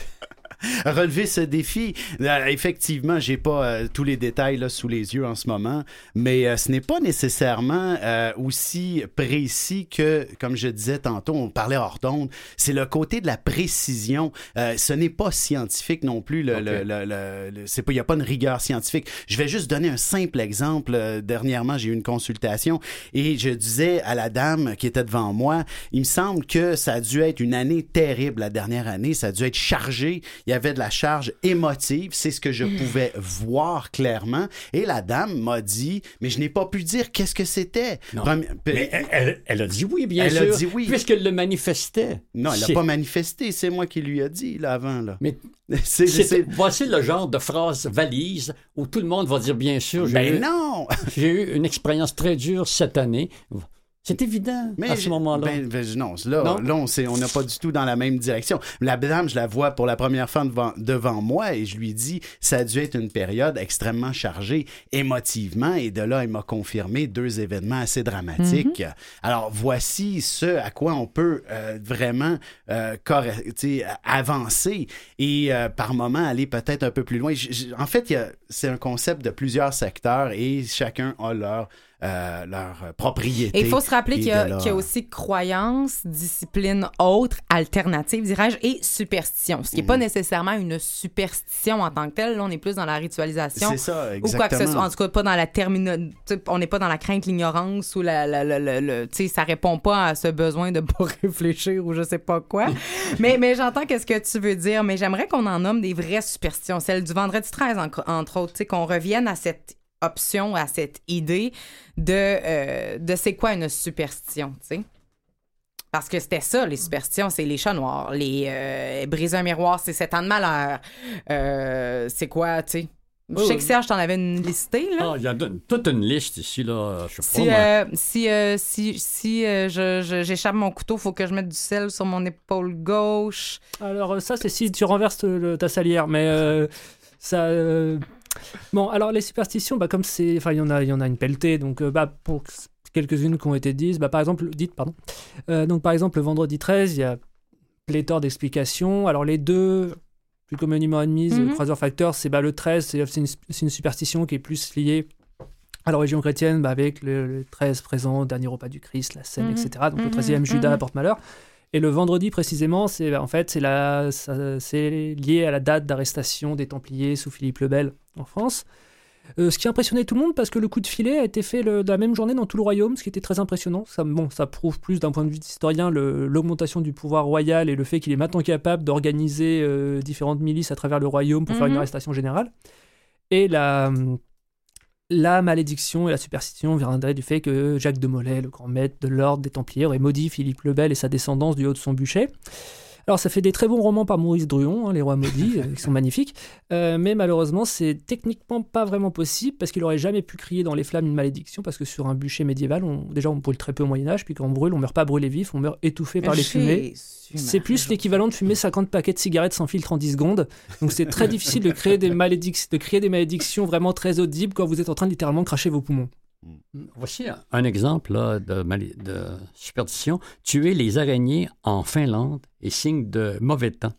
relever ce défi. Euh, effectivement, j'ai pas euh, tous les détails là, sous les yeux en ce moment, mais euh, ce n'est pas nécessairement aussi précis que, comme je disais tantôt, on parlait hors d'onde, c'est le côté de la précision. Ce n'est pas scientifique non plus. Le, le- le- c'est pas, il y a pas une rigueur scientifique. Je vais juste donner un simple exemple. Dernièrement, j'ai eu une consultation et je disais à la dame qui était devant moi, il me semble que ça a dû être une année terrible la dernière année. Ça a dû être chargé. Il il y avait de la charge émotive, c'est ce que je pouvais voir clairement. Et la dame m'a dit, mais je n'ai pas pu dire qu'est-ce que c'était. Mais elle, elle- elle a dit oui, bien Elle a sûr. dit oui. Puisqu'elle le manifestait. Non, elle n'a pas manifesté, c'est moi qui lui a dit là avant. Là. Mais voici le genre de phrase valise où tout le monde va dire bien sûr. J'ai Ben eu- non! J'ai eu une expérience très dure cette année. C'est évident à ce moment-là. ben, ben, non, là, Non? là, on n'a pas du tout dans la même direction. La dame, je la vois pour la première fois devant, devant moi et je lui dis, ça a dû être une période extrêmement chargée émotivement et de là, elle m'a confirmé deux événements assez dramatiques. Mm-hmm. Alors, voici ce à quoi on peut euh, vraiment euh, avancer et euh, par moment aller peut-être un peu plus loin. J- en fait, c'est un concept de plusieurs secteurs et chacun a leur, euh, leur propriété. Et il faut se rappeler qu'il y, a- y aussi croyances, disciplines autres, alternatives, dirais-je, et superstition. Ce qui n'est pas nécessairement une superstition en tant que telle. Là, on est plus dans la ritualisation. C'est ça, Ou quoi que ce exactement. soit. En tout cas, pas dans la terminologie. On n'est pas dans la crainte, l'ignorance ou la. la, la, la- la- tu sais, ça répond pas à ce besoin de pas réfléchir ou je sais pas quoi. mais mais j'entends qu'est-ce que tu veux dire. Mais j'aimerais qu'on en nomme des vraies superstitions. Celle du vendredi 13, en- entre autres. Tu sais, qu'on revienne à cette option, à cette idée de, euh, de c'est quoi une superstition, tu sais? Parce que c'était ça, les superstitions, c'est les chats noirs, les euh, briser un miroir, c'est sept ans de malheur. Euh, c'est quoi, tu sais? Je sais que Serge, t'en avais une listée, là. Ah, il y a de- toute une liste ici, là. Je sais Si, pas, moi. euh, si, euh, si, si euh, je- je- j'échappe mon couteau, faut que je mette du sel sur mon épaule gauche. Alors ça, c'est si tu renverses le- ta salière, mais euh, ça... Bon, alors les superstitions, bah, comme c'est... Enfin, il y, en a- il y en a une pelletée, donc euh, bah, pour quelques-unes qui ont été dites, bah, par exemple, dites, pardon. Euh, donc par exemple, le vendredi 13, il y a pléthore d'explications. Alors les deux plus communément admises, Mhm. mm croiseur facteur, c'est bah, le 13, c'est une, une superstition qui est plus liée à l'origine chrétienne, bah, avec le, le 13 présent, dernier repas du Christ, la scène, Mhm. etc. Donc le Mhm, 13e, Judas mhm. porte malheur. Et le vendredi précisément, c'est en fait la c'est lié à la date d'arrestation des Templiers sous Philippe le Bel en France. Euh, ce qui a impressionné tout le monde parce que le coup de filet a été fait le- la même journée dans tout le royaume, ce qui était très impressionnant. Ça, bon, ça prouve plus d'un point de vue d'historien l'augmentation du pouvoir royal et le fait qu'il est maintenant capable d'organiser euh, différentes milices à travers le royaume pour faire une Mhm. arrestation générale. Et la, la malédiction et la superstition viendraient du fait que Jacques de Molay, le grand maître de l'ordre des Templiers, aurait maudit Philippe le Bel et sa descendance du haut de son bûcher. Alors ça fait des très bons romans par Maurice Druon, hein, Les Rois Maudits, euh, qui sont magnifiques, Euh, mais malheureusement c'est techniquement pas vraiment possible parce qu'il aurait jamais pu crier dans les flammes une malédiction parce que sur un bûcher médiéval, on, déjà on brûle très peu au Moyen-Âge, puis quand on brûle, on meurt pas brûlé vif, on meurt étouffé par les fumées. C'est plus l'équivalent de fumer 50 paquets de cigarettes sans filtre en 10 secondes. Donc c'est très difficile de créer des malédictions, de créer des malédictions vraiment très audibles quand vous êtes en train de littéralement cracher vos poumons. Voici un- exemple là, de, mali- de superstition. Tuer les araignées en Finlande est signe de mauvais temps.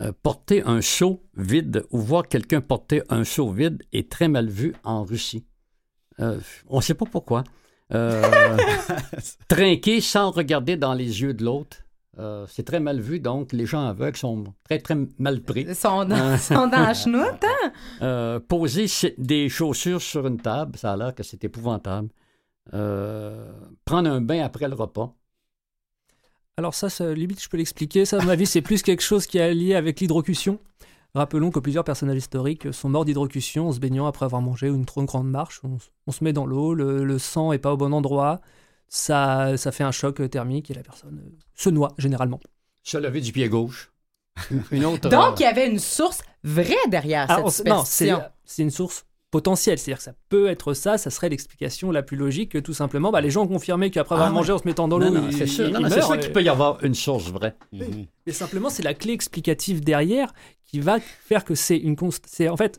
Euh, porter un seau vide ou voir quelqu'un porter un seau vide est très mal vu en Russie. Euh, on ne sait pas pourquoi. Euh, trinquer sans regarder dans les yeux de l'autre, euh, c'est très mal vu, donc les gens aveugles sont très très mal pris. Ils sont dans, sont dans la chenoute, hein? Euh, poser des chaussures sur une table, ça a l'air que c'est épouvantable. Euh, prendre un bain après le repas. Alors ça, ça, limite, je peux l'expliquer. Ça, à mon avis, c'est plus quelque chose qui est lié avec l'hydrocution. Rappelons que plusieurs personnages historiques sont morts d'hydrocution en se baignant après avoir mangé une trop grande marche. On, se met dans l'eau, le, le sang est pas au bon endroit, ça, ça fait un choc thermique et la personne euh, se noie généralement. Se lever du pied gauche. Une autre. Donc, il y avait une source vraie derrière Alors, cette c'est- non, c'est une source potentielle, c'est-à-dire que ça peut être ça, ça serait l'explication la plus logique que tout simplement, bah, les gens ont confirmé qu'après avoir Ah, mangé en se mettant dans l'eau, c'est sûr, qu'il peut y avoir une source vraie. Mais simplement, c'est la clé explicative derrière qui va faire que c'est une en fait,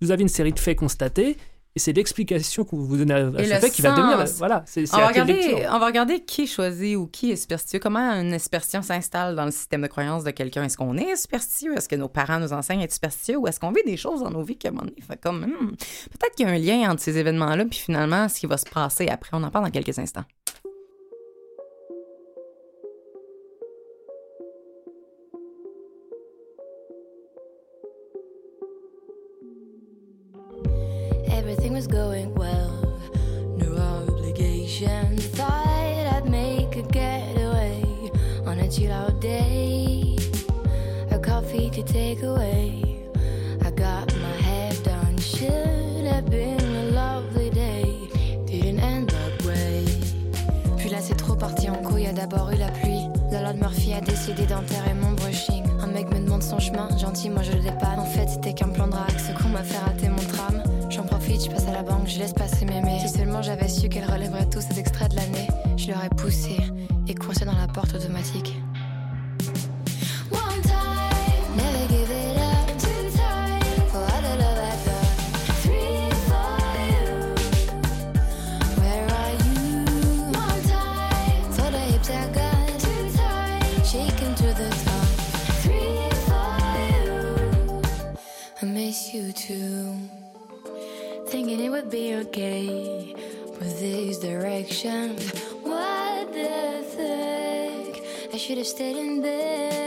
vous avez une série de faits constatés et c'est l'explication que vous donnez à, à ce fait qui va devenir voilà, c'est On va, regarder, on va regarder qui choisit ou qui est superstitieux. Comment une superstition s'installe dans le système de croyance de quelqu'un? Est-ce qu'on est superstitieux? Est-ce que nos parents nous enseignent à être superstitieux? Ou est-ce qu'on vit des choses dans nos vies qu'à un moment donné, fait comme, hmm, peut-être qu'il y a un lien entre ces événements-là, puis finalement, ce qui va se passer après. On en parle dans quelques instants. Going well, no obligation. Thought I'd make a getaway on a chill out day. A coffee weekly takeaway. I got my hair done, should have been a lovely day. Didn't end that way. Puis là, c'est trop parti en couille, a d'abord eu la pluie. La Lord Murphy a décidé d'enterrer mon brushing. Un mec me demande son chemin, gentil, moi je le dépanne. En fait, c'était qu'un plan drague, ce qu'on m'a fait rater. Je passe à la banque, je laisse passer mes mails. Si seulement j'avais su qu'elle relèverait tous ces extraits de l'année, je l'aurais poussé et coincé dans la porte automatique. You too. Okay with these directions. What the fuck? I should have stayed in bed.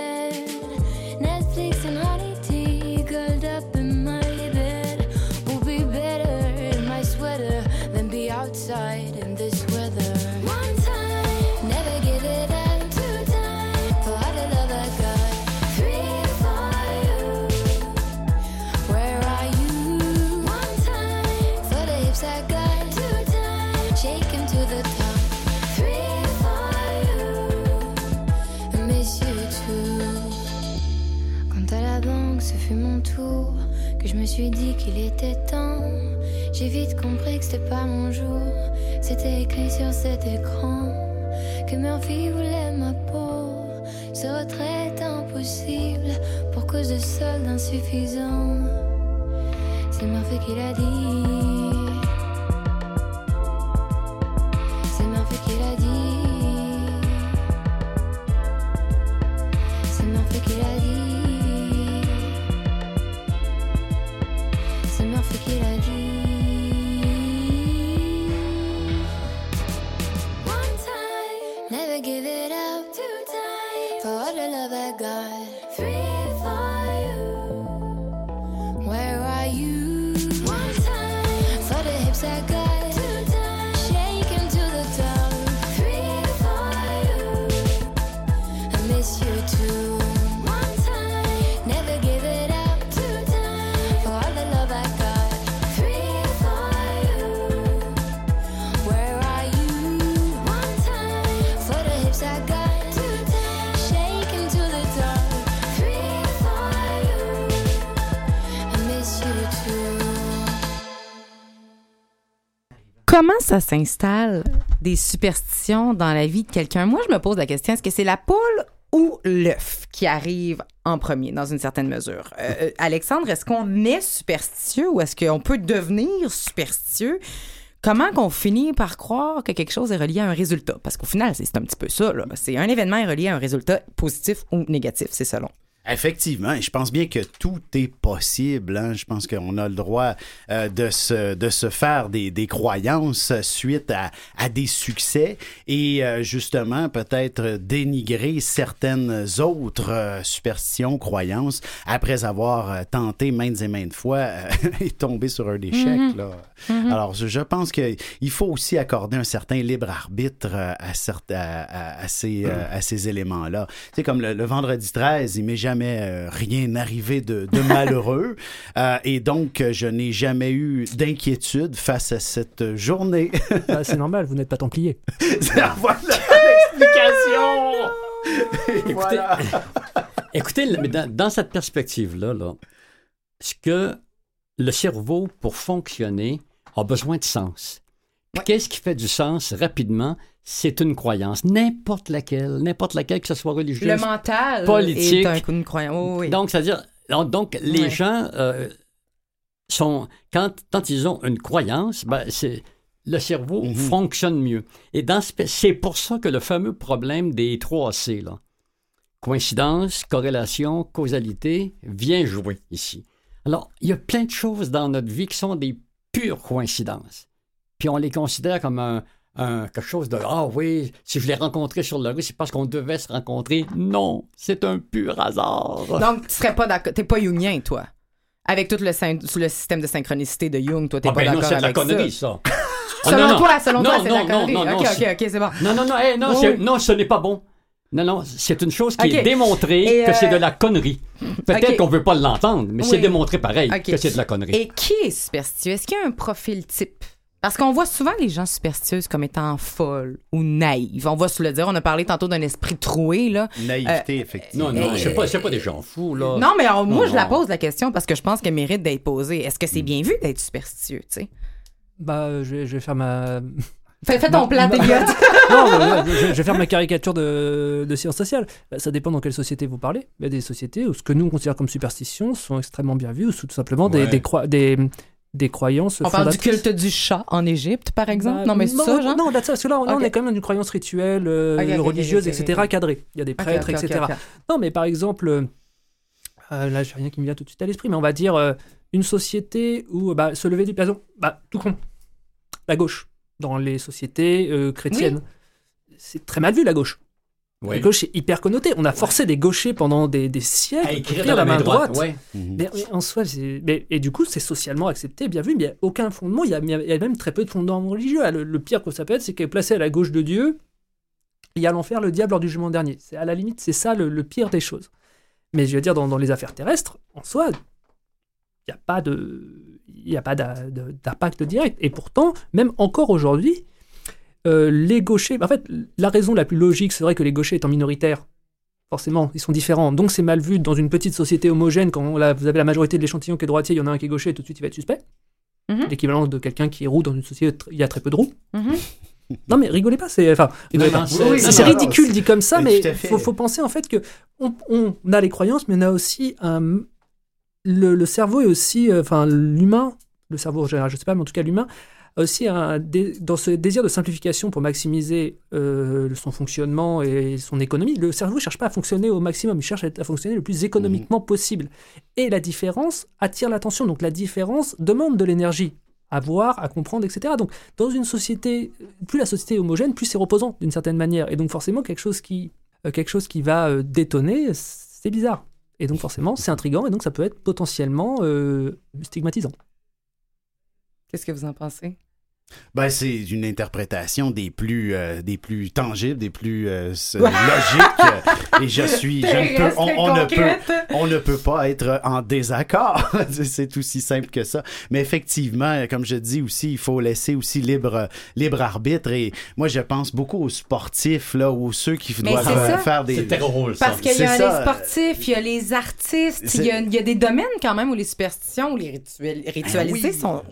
Suis dit qu'il était temps, j'ai vite compris que c'était pas mon jour. C'était écrit sur cet écran que Murphy voulait ma peau. Ce retrait est impossible pour cause de soldes insuffisants. C'est Murphy qui l'a dit. Comment ça s'installe des superstitions dans la vie de quelqu'un? Moi, je me pose la question, est-ce que c'est la poule ou l'œuf qui arrive en premier, dans une certaine mesure? Euh, euh, Alexandre, est-ce qu'on est superstitieux ou est-ce qu'on peut devenir superstitieux? Comment qu'on finit par croire que quelque chose est relié à un résultat? Parce qu'au final, c'est un petit peu ça. C'est un événement est relié à un résultat positif ou négatif, c'est selon. Effectivement, et je pense bien que tout est possible. hein. Je pense qu'on a le droit euh, de, se, de se faire des, des croyances suite à, à des succès et euh, justement peut-être dénigrer certaines autres euh, superstitions, croyances après avoir tenté maintes et maintes fois et tombé sur un échec. là. Alors, je, pense qu'il faut aussi accorder un certain libre arbitre à, certes- à, ces, à ces éléments-là. Tu sais, comme le, le vendredi 13, il m'est jamais euh, rien arrivé de, de malheureux. Euh, et donc, euh, je n'ai jamais eu d'inquiétude face à cette journée. Ah, c'est normal, vous n'êtes pas templier. voilà l'explication! Voilà. Écoutez, mais dans, dans cette perspective-là, là, ce que le cerveau, pour fonctionner, a besoin de sens? Qu'est-ce qui fait du sens rapidement? C'est une croyance, n'importe laquelle, n'importe laquelle, que ce soit religieuse. Le mental politique. est un coup de croyance. Oh, oui. Donc, c'est-à-dire, donc, les Ouais. gens euh, sont, quand, quand ils ont une croyance, ben, c'est, le cerveau Mhm. fonctionne mieux. Et dans ce- c'est pour ça que le fameux problème des 3 C, là, coïncidence, corrélation, causalité, vient jouer ici. Alors, il y a plein de choses dans notre vie qui sont des pures coïncidences. Puis on les considère comme un, un- quelque chose de Ah oui, si je l'ai rencontré sur le rue, c'est parce qu'on devait se rencontrer. Non, c'est un pur hasard. Donc, tu serais pas d'accord. T'es pas jungien, toi. Avec tout le, le système de synchronicité de Jung, toi, t'es Ah pas ben non, d'accord la avec connerie, ça. ça. Ah, Selon non, non. toi, selon Non, toi, c'est de la connerie. non, non, ok, ok, ok, c'est bon. Non, non, non, hey, non, ce n'est pas bon. Non, non, c'est une chose qui est démontrée que c'est euh, de la connerie. Peut-être qu'on veut pas l'entendre, mais c'est démontré pareil que c'est de la connerie. Et qui est superstitieux? Est-ce qu'il y a un profil type? Parce qu'on voit souvent les gens superstitieuses comme étant folles ou naïves. On va se le dire. On a parlé tantôt d'un esprit troué, là. Naïveté, effectivement. Non, non, Euh, c'est pas, c'est pas des gens fous, là. Non, mais on- moi, Non, je la pose la question parce que je pense qu'elle mérite d'être posée. Est-ce que c'est bien vu d'être superstitieux, tu sais? Bah, euh, je vais, je vais faire ma. Fais, fais ton plat, non. Non, je, je vais faire ma caricature de, de sciences sociales. Bah, ça dépend dans quelle société vous parlez. Il y a des sociétés où ce que nous on considère comme superstition sont extrêmement bien vues, ou tout simplement des, Ouais. des, des, des croyances. On parle du culte du chat en Égypte, par exemple? Bah, non, mais c'est ça, genre? Non, parce que là, on est quand même dans une croyance rituelle, euh, religieuse, etc., cadrée. Il y a des prêtres, etc. Non, mais par exemple, euh, euh, là, j'ai rien qui me vient tout de suite à l'esprit, mais on va dire euh, une société où bah, se lever du plafond, bah, tout con. La gauche, dans les sociétés chrétiennes. C'est très mal vu, la gauche. La gauche est hyper connotée. On a forcé des gauchers pendant des, des À siècles écrire la main droite. ouais. Mhm. mais, mais en soi, mais- et du coup, c'est socialement accepté, bien vu, mais il n'y a aucun fondement, il y a, il y a même très peu de fondement religieux. Le, le pire que ça peut être, c'est qu'elle est placée à la gauche de Dieu, il y a l'enfer, le diable lors du jugement dernier. C'est à la limite, c'est ça le, le pire des choses. Mais je veux dire, dans, dans les affaires terrestres, en soi, il n'y a pas de, il y a pas d'impact direct. Et pourtant, même encore aujourd'hui, euh, les gauchers, en fait, la raison la plus logique, c'est vrai que les gauchers étant minoritaires, forcément, ils sont différents. Donc c'est mal vu dans une petite société homogène, quand la- vous avez la majorité de l'échantillon qui est droitier, il y en a un qui est gaucher, tout de suite il va être suspect. Mhm. L'équivalent de quelqu'un qui est roux dans une société, où il y a très peu de roux. Mhm. Non mais rigolez pas, c'est enfin C'est- ridicule dit comme ça, mais mais faut, faut penser en fait que on, on a les croyances, mais on a aussi un le, le cerveau est aussi, euh, enfin l'humain, le cerveau en général, je sais pas, mais en tout cas l'humain aussi un dans ce désir de simplification pour maximiser euh, son fonctionnement et son économie. Le cerveau ne cherche pas à fonctionner au maximum, il cherche à, fonctionner le plus économiquement possible. Et la différence attire l'attention. Donc la différence demande de l'énergie à voir, à comprendre, etc. Donc dans une société, plus la société est homogène, plus c'est reposant d'une certaine manière. Et donc forcément quelque chose qui, euh, quelque chose qui va euh, détonner, c'est bizarre. Et donc forcément c'est intriguant et donc ça peut être potentiellement euh, stigmatisant. Qu'est-ce que vous en pensez? Ben, c'est une interprétation des plus, euh, des plus tangibles, des plus euh, logiques. et je suis, je ne peux, on, on ne peut, on ne peut pas être en désaccord. C'est- aussi simple que ça. Mais effectivement, comme je dis aussi, il faut laisser aussi libre, libre arbitre. Et moi, je pense beaucoup aux sportifs, là, ou ceux qui Mais doivent euh, faire des. C'est très drôle, ça. Parce qu'il y a ça. les sportifs, il y a les artistes, il y, a, il y a des domaines quand même où les superstitions ou les rituels, ritualisés oui. sont,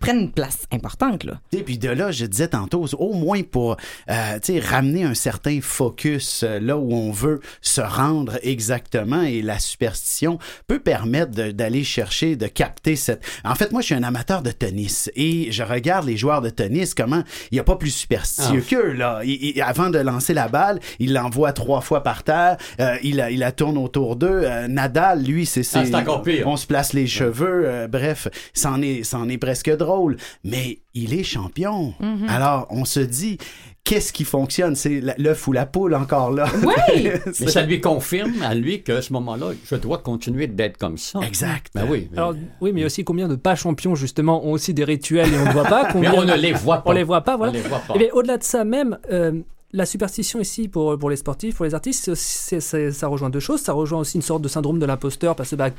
prennent une place importante. Là. Et puis de là, je disais tantôt, au moins pour euh, tu sais, ramener un certain focus euh, là où on veut se rendre exactement et la superstition peut permettre d'aller chercher, de capter cette... En fait, moi, je suis un amateur de tennis et je regarde les joueurs de tennis, comment il n'y a pas plus superstitieux Ah. qu'eux. Là. Il- il- avant de lancer la balle, il l'envoie trois fois par terre, euh, il, la, il la tourne autour d'eux. Euh, Nadal, lui, c'est... Ah, c'est encore pire. On se place les cheveux, euh, bref, c'en est, c'en est presque drôle. Mais il est champion. Mhm. Alors, on se dit, qu'est-ce qui fonctionne? C'est l'œuf ou la poule encore là? Oui! Mais ça lui confirme à lui qu'à ce moment-là, je dois continuer d'être comme ça. Exact. Ben oui. Alors oui, mais aussi combien de pas champions justement ont aussi des rituels et on ne voit pas? mais Combien on ne les voit pas. on les voit pas, voilà. On les voit pas. Et bien, au-delà de ça même, euh, la superstition ici pour, pour les sportifs, pour les artistes, ça rejoint deux choses. Ça rejoint aussi une sorte de syndrome de l'imposteur parce que bah,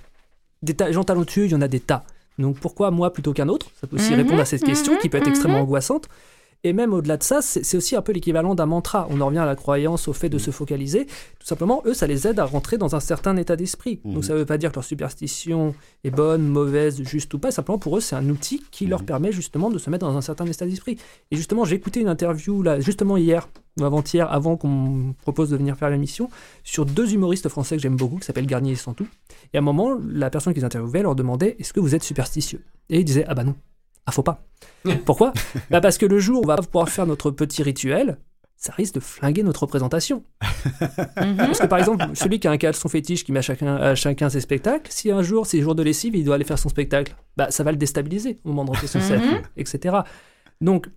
des gens talentueux, il y en a des tas. Donc pourquoi moi plutôt qu'un autre? Ça peut aussi Mhm, répondre à cette question mhm, qui peut être mhm. extrêmement angoissante. Et même au-delà de ça, c'est aussi un peu l'équivalent d'un mantra. On en revient à la croyance, au fait de se focaliser. Tout simplement, eux, ça les aide à rentrer dans un certain état d'esprit. Mhm. Donc ça ne veut pas dire que leur superstition est bonne, mauvaise, juste ou pas. Simplement, pour eux, c'est un outil qui leur permet justement de se mettre dans un certain état d'esprit. Et justement, j'ai écouté une interview, là, justement hier, ou avant-hier, avant qu'on me propose de venir faire l'émission, sur deux humoristes français que j'aime beaucoup, qui s'appellent Garnier et Santou. Et à un moment, la personne qu'ils interviewaient leur demandait Est-ce que vous êtes superstitieux? Et ils disaient Ah bah non, ah faut pas. Pourquoi? Bah Parce que le jour où on va pouvoir faire notre petit rituel, ça risque de flinguer notre représentation. Parce que par exemple, celui qui a un caleçon fétiche qui met à chacun, à chacun ses spectacles, si un jour, c'est jour de lessive, il doit aller faire son spectacle, bah ça va le déstabiliser au moment de rentrer sur scène, Mhm. etc. Donc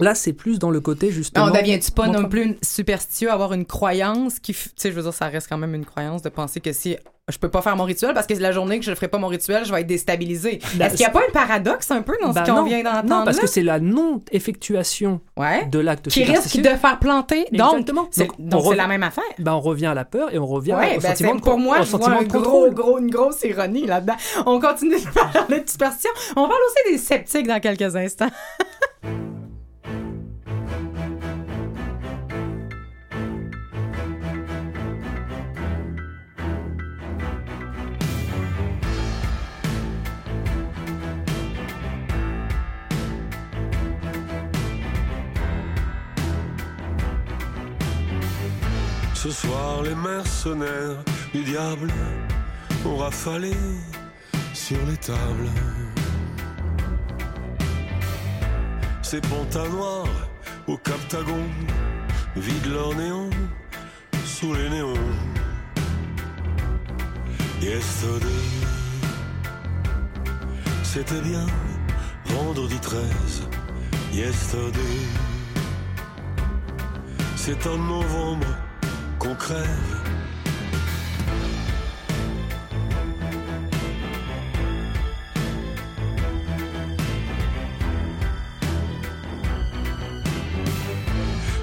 là, c'est plus dans le côté justement. On devient-tu pas non plus superstitieux, avoir une croyance qui. Tu sais, je veux dire, ça reste quand même une croyance de penser que si je peux pas faire mon rituel parce que la journée que je ne ferai pas mon rituel, je vais être déstabilisée. Bah, Est-ce qu'il n'y a pas un paradoxe un peu dans ce qu'on non. vient d'entendre? Non, parce là? que c'est la non-effectuation Ouais. de l'acte Qui risque de faire planter. Donc, Exactement. c'est Donc, on donc c'est la même affaire. Ben, on revient à la peur et on revient Ouais, au ben sentiment de pour moi, je vois un gros, gros, une grosse ironie là-dedans. On continue de parler de superstition. On parle aussi des sceptiques dans quelques instants. Ce soir, les mercenaires du diable ont rafalé sur les tables. Ces pantins noirs au Captagon vident leur néon sous les néons. Yesterday, c'était bien vendredi 13. Yesterday, c'est en novembre qu'on.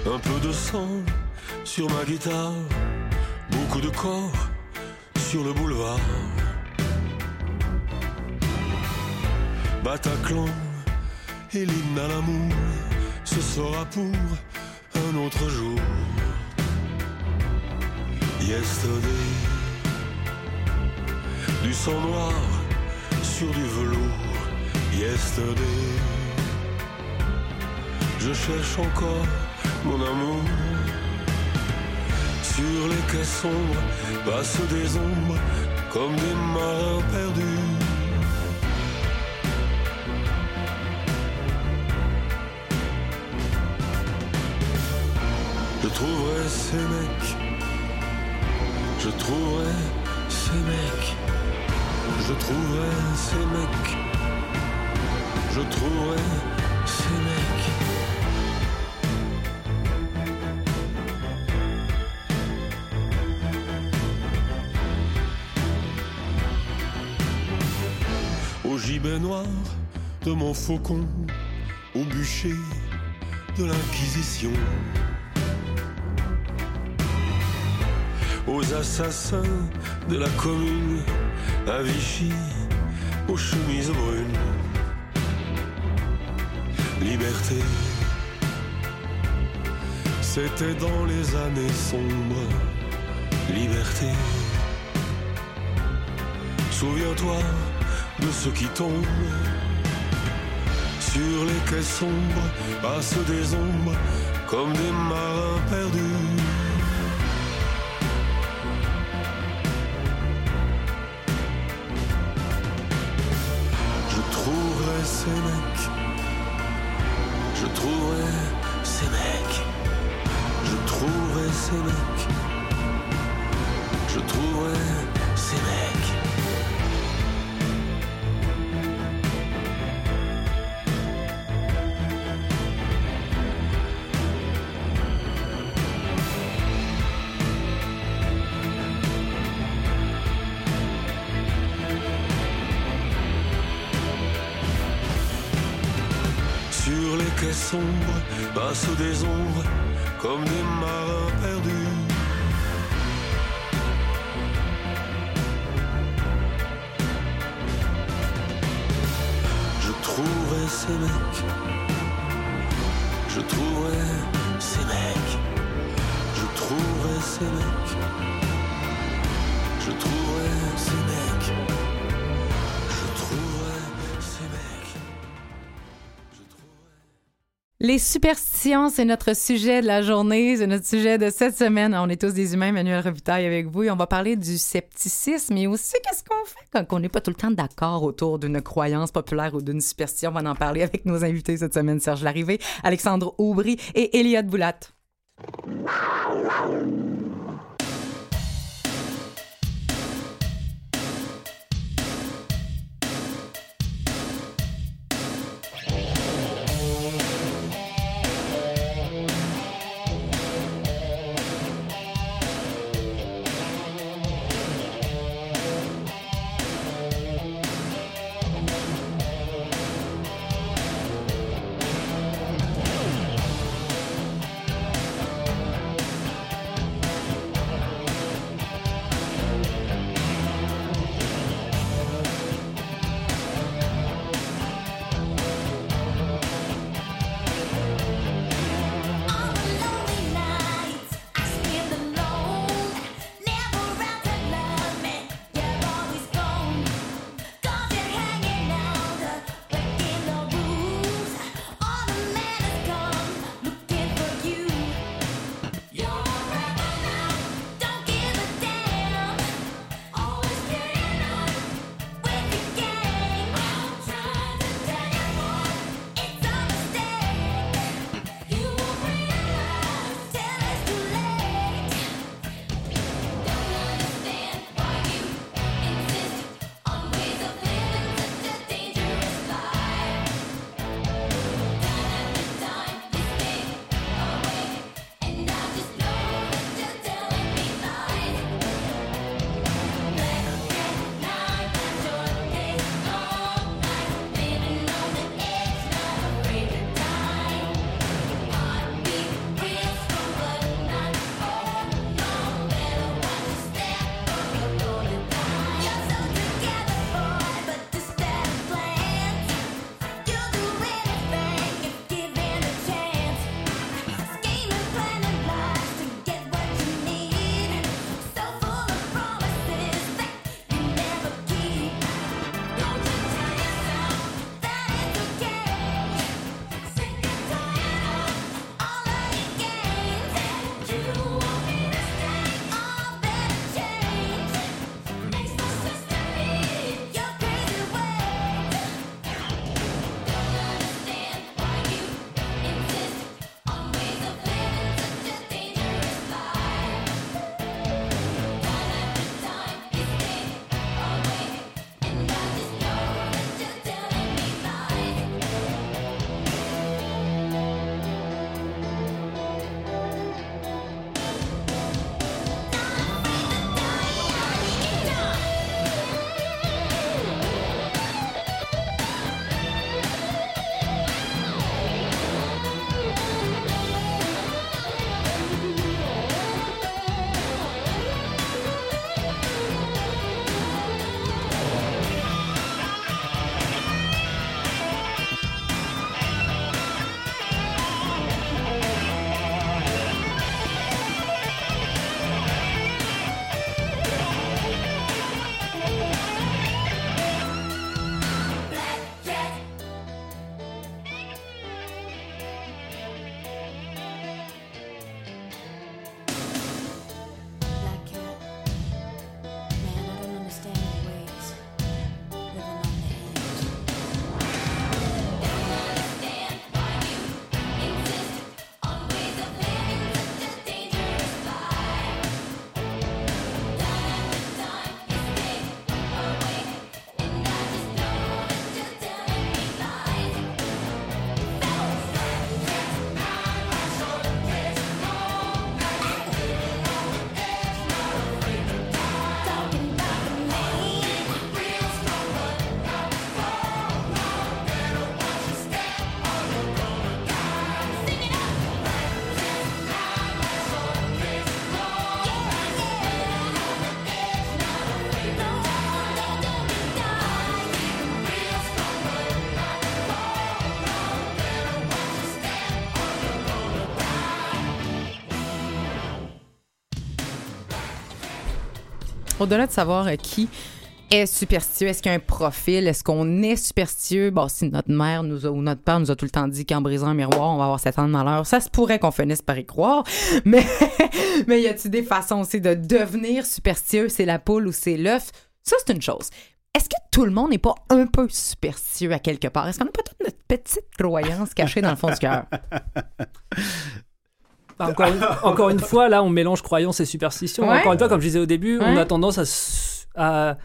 Un peu de sang sur ma guitare, beaucoup de corps sur le boulevard. Bataclan et l'hymne à l'amour, ce sera pour un autre jour. Yesterday, du sang noir sur du velours. Yesterday, je cherche encore mon amour. Sur les quais sombres passent des ombres comme des marins perdus. Je trouverai ces mecs je trouverai ces mecs. Je trouverai ces mecs. Je trouverai ces mecs. Au gibet noir de mon faucon, au bûcher de l'Inquisition. Aux assassins de la commune, à Vichy, aux chemises brunes. Liberté, c'était dans les années sombres. Liberté, souviens-toi de ceux qui tombent. Sur les quais sombres passent des ombres comme des marins perdus. Je trouverai ces mecs. Sur les quais sombres passent des ombres comme des marins perdus. Je trouverai ces mecs. Je trouverai ces mecs. Je trouverai ces mecs. Je trouverai ces mecs. Je trouverai ces mecs. Je. Les superstitions, c'est notre sujet de la journée, c'est notre sujet de cette semaine. On est tous des humains, Manuel Revitaille avec vous, et on va parler du scepticisme et aussi qu'est-ce qu'on fait quand on n'est pas tout le temps d'accord autour d'une croyance populaire ou d'une superstition. On va en parler avec nos invités cette semaine, Serge Larrivé, Alexandre Aubry et Eliade Boulat. Au-delà de savoir euh, qui est superstitieux, est-ce qu'il y a un profil, est-ce qu'on est superstitieux? Bon, si notre mère ou notre père nous a tout le temps dit qu'en brisant un miroir, on va avoir 7 ans de malheur, ça se pourrait qu'on finisse par y croire. Mais, mais y a-t-il des façons aussi de devenir superstitieux? C'est la poule ou c'est l'œuf? Ça, c'est une chose. Est-ce que tout le monde n'est pas un peu superstitieux à quelque part? Est-ce qu'on n'a pas toute notre petite croyance cachée dans le fond du cœur? Bah, encore, une, encore une fois, là, on mélange croyance et superstition. Ouais. Encore une fois, comme je disais au début, on a tendance à,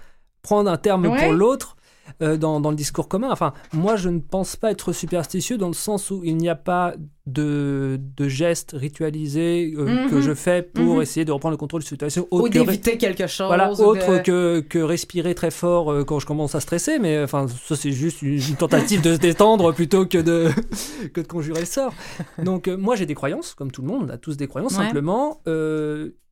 prendre un terme Ouais. pour l'autre euh, dans, dans le discours commun. Enfin, moi, je ne pense pas être superstitieux dans le sens où il n'y a pas de, de gestes ritualisés euh, Mhm. que je fais pour Mhm. essayer de reprendre le contrôle de la situation. Ou que- d'éviter quelque chose? Voilà, de- autre que, que respirer très fort euh, quand je commence à stresser, mais enfin, ça c'est juste une, tentative de se détendre plutôt que de, que de conjurer le sort. Donc, moi j'ai des croyances, comme tout le monde, on a tous des croyances, Ouais. simplement.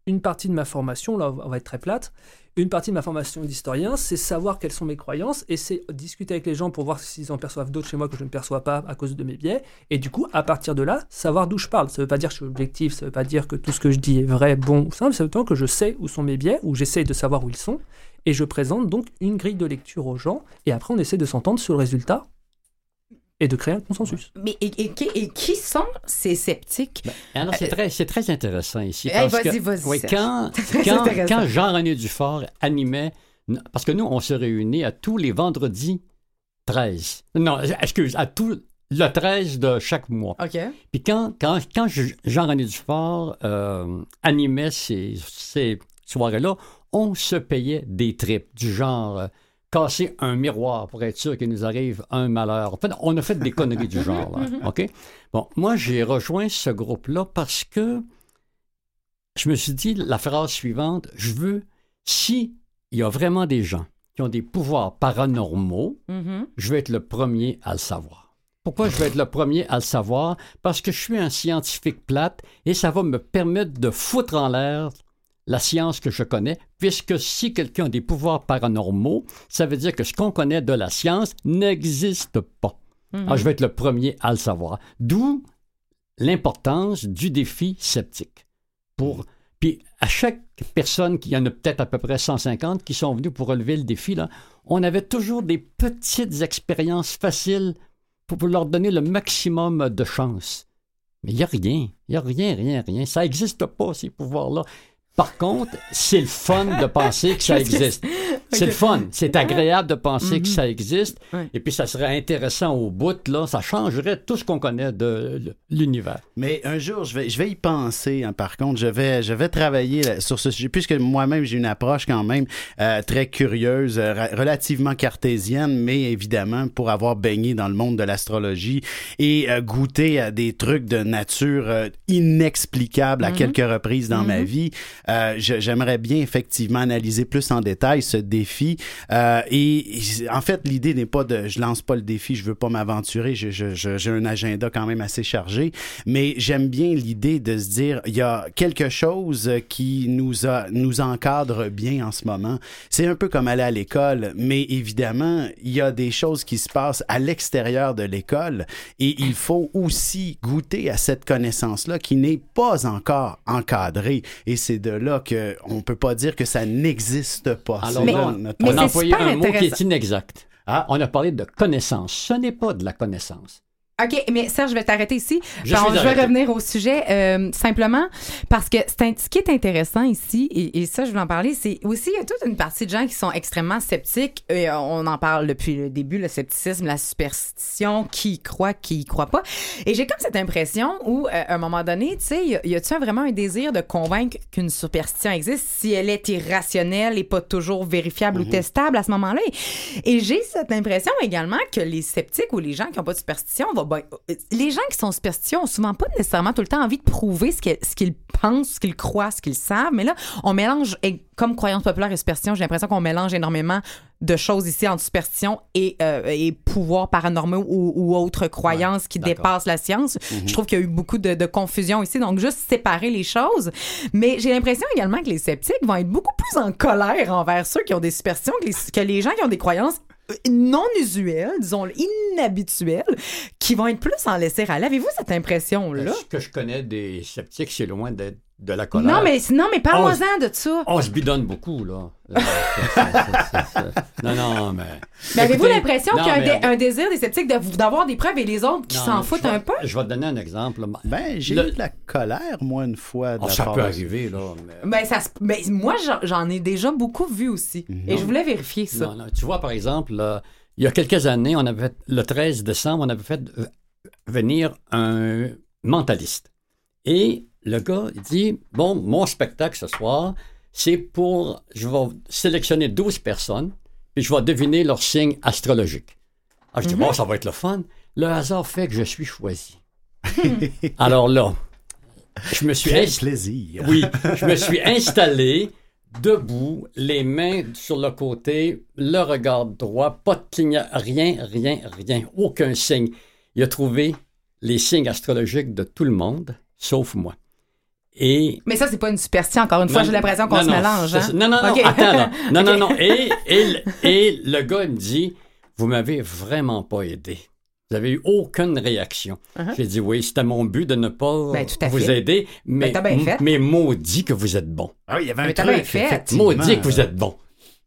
une partie de ma formation, là on va être très plate, une partie de ma formation d'historien, c'est savoir quelles sont mes croyances et c'est discuter avec les gens pour voir s'ils en perçoivent d'autres chez moi que je ne perçois pas à cause de mes biais. Et du coup, à partir de là, savoir d'où je parle. Ça ne veut pas dire que je suis objectif, ça ne veut pas dire que tout ce que je dis est vrai, bon ou simple, ça veut dire que je sais où sont mes biais, ou j'essaye de savoir où ils sont. Et je présente donc une grille de lecture aux gens, et après on essaie de s'entendre sur le résultat et de créer un consensus. Mais et, et qui- et qui sont ces sceptiques? Alors, c'est très, c'est très intéressant ici. Hey, parce vas-y, que- vas-y, oui, quand, Très quand, quand Jean-René Dufort animait, parce que nous, on se réunit à tous les vendredis 13. Non, excuse, à tout le 13 de chaque mois. OK. Puis quand, quand, quand je- Jean-René Dufort euh, animait ces, ces soirées-là, on se payait des tripes du genre euh, casser un miroir pour être sûr qu'il nous arrive un malheur. En fait, on a fait des conneries du genre. là, OK? Bon, moi, j'ai rejoint ce groupe-là parce que je me suis dit la phrase suivante, je veux, si il y a vraiment des gens qui ont des pouvoirs paranormaux, Mhm. je vais être le premier à le savoir. Pourquoi je vais être le premier à le savoir? Parce que je suis un scientifique plate et ça va me permettre de foutre en l'air la science que je connais, puisque si quelqu'un a des pouvoirs paranormaux, ça veut dire que ce qu'on connaît de la science n'existe pas. Alors, je vais être le premier à le savoir. D'où l'importance du défi sceptique. Pour, puis à chaque personne, qui y en a peut-être à peu près 150 qui sont venus pour relever le défi, là, on avait toujours des petites expériences faciles pour, pour leur donner le maximum de chance. Mais il n'y a rien. Il n'y a rien, rien, rien. Ça n'existe pas, ces pouvoirs-là. Par contre, c'est le fun de penser que ça existe. C'est le fun. C'est agréable de penser que ça existe. Ouais. Et puis, ça serait intéressant au bout, là. Ça changerait tout ce qu'on connaît de l'univers. Mais un jour, je vais, je vais y penser, hein, par contre. Je vais, je vais travailler là- sur ce sujet, puisque moi-même, j'ai une approche quand même euh, très curieuse, euh, relativement cartésienne, mais évidemment, pour avoir baigné dans le monde de l'astrologie et euh, goûté à des trucs de nature euh, inexplicables à quelques reprises dans ma vie, euh, j'aimerais bien effectivement analyser plus en détail ce défi. Euh, et, en fait, l'idée n'est pas de, je lance pas le défi, je veux pas m'aventurer, j'ai un agenda quand même assez chargé, mais j'aime bien l'idée de se dire, il y a quelque chose qui nous a, nous encadre bien en ce moment. C'est un peu comme aller à l'école, mais évidemment, il y a des choses qui se passent à l'extérieur de l'école et il faut aussi goûter à cette connaissance-là qui n'est pas encore encadrée. Et c'est de là que on peut pas dire que ça n'existe pas. Alors C'est là, là notre- mais on a employé un mot qui est inexact. Ah. On a parlé de connaissance. Ce n'est pas de la connaissance. OK, mais Serge, je vais t'arrêter ici. Je je vais revenir au sujet euh, simplement parce que c'est ce qui est intéressant ici, et, et ça, je voulais en parler, c'est aussi, il y a toute une partie de gens qui sont extrêmement sceptiques. Et euh, on en parle depuis le début, le scepticisme, la superstition, qui y croit, qui y croit pas. Et j'ai comme cette impression où, euh, à un moment donné, tu sais, y a-tu vraiment un désir de convaincre qu'une superstition existe si elle est irrationnelle et pas toujours vérifiable ou testable à ce moment-là? Et, et j'ai cette impression également que les sceptiques ou les gens qui n'ont pas de superstition, vont, ben, euh, les gens qui sont superstitieux ont souvent pas nécessairement tout le temps envie de prouver ce qu'ils, pensent, ce qu'ils croient, ce qu'ils savent. Mais là, on mélange, et comme croyance populaire et superstition, j'ai l'impression qu'on mélange énormément de choses ici entre superstition et, euh, et pouvoir paranormaux ou, ou autres croyances qui dépassent la science. Je trouve qu'il y a eu beaucoup de, de confusion ici, donc juste séparer les choses. Mais j'ai l'impression également que les sceptiques vont être beaucoup plus en colère envers ceux qui ont des superstitions que les, que les gens qui ont des croyances non usuelles, disons inhabituelles, qui vont être plus en laisser aller. Avez-vous cette impression-là? Ce que je connais des sceptiques, c'est loin d'être de la colère. Non, mais, non, mais parle-moi-en de ça. On se bidonne beaucoup, là. Euh, non, non, mais... Mais avez-vous l'impression qu'il y a un, mais- dé- un désir des sceptiques de- d'avoir des preuves et les autres qui s'en foutent vais- un peu? Je vais te donner un exemple. Ben, j'ai Le- eu de la colère, moi, une fois. de Oh, la ça part peut de- arriver, là. Mais... Ben, ça se- ben, moi, j'en- ai déjà beaucoup vu aussi. Et je voulais vérifier ça. Non, non. Tu vois, par exemple, là, il y a quelques années, on avait fait- le 13 décembre, on avait fait euh, venir un mentaliste. Et le gars dit Bon, mon spectacle ce soir, c'est pour. Je vais sélectionner 12 personnes, puis je vais deviner leur signe astrologique. Ah, je dis Bon, ça va être le fun. Le hasard fait que je suis choisi. Alors là, je me suis inst- plaisir. oui, je me suis installé debout, les mains sur le côté, le regard droit, pas de clignotant, rien, rien, rien, aucun signe. Il a trouvé les signes astrologiques de tout le monde, sauf moi. Et Mais ça, c'est pas une superstition. Encore une fois, j'ai l'impression qu'on se non, mélange. hein? Non, non, non, attends, là. Non, non, non. Et, et, le- et le gars, il me dit, vous m'avez vraiment pas aidé. Vous avez eu aucune réaction. Uh-huh. J'ai dit, oui, c'était mon but de ne pas Ben, tout à vous fait. aider, mais, Ben, bien fait. mais maudit que vous êtes bon. Ah, oui, il y avait un Mais truc, bien fait. Maudit que vous êtes bon.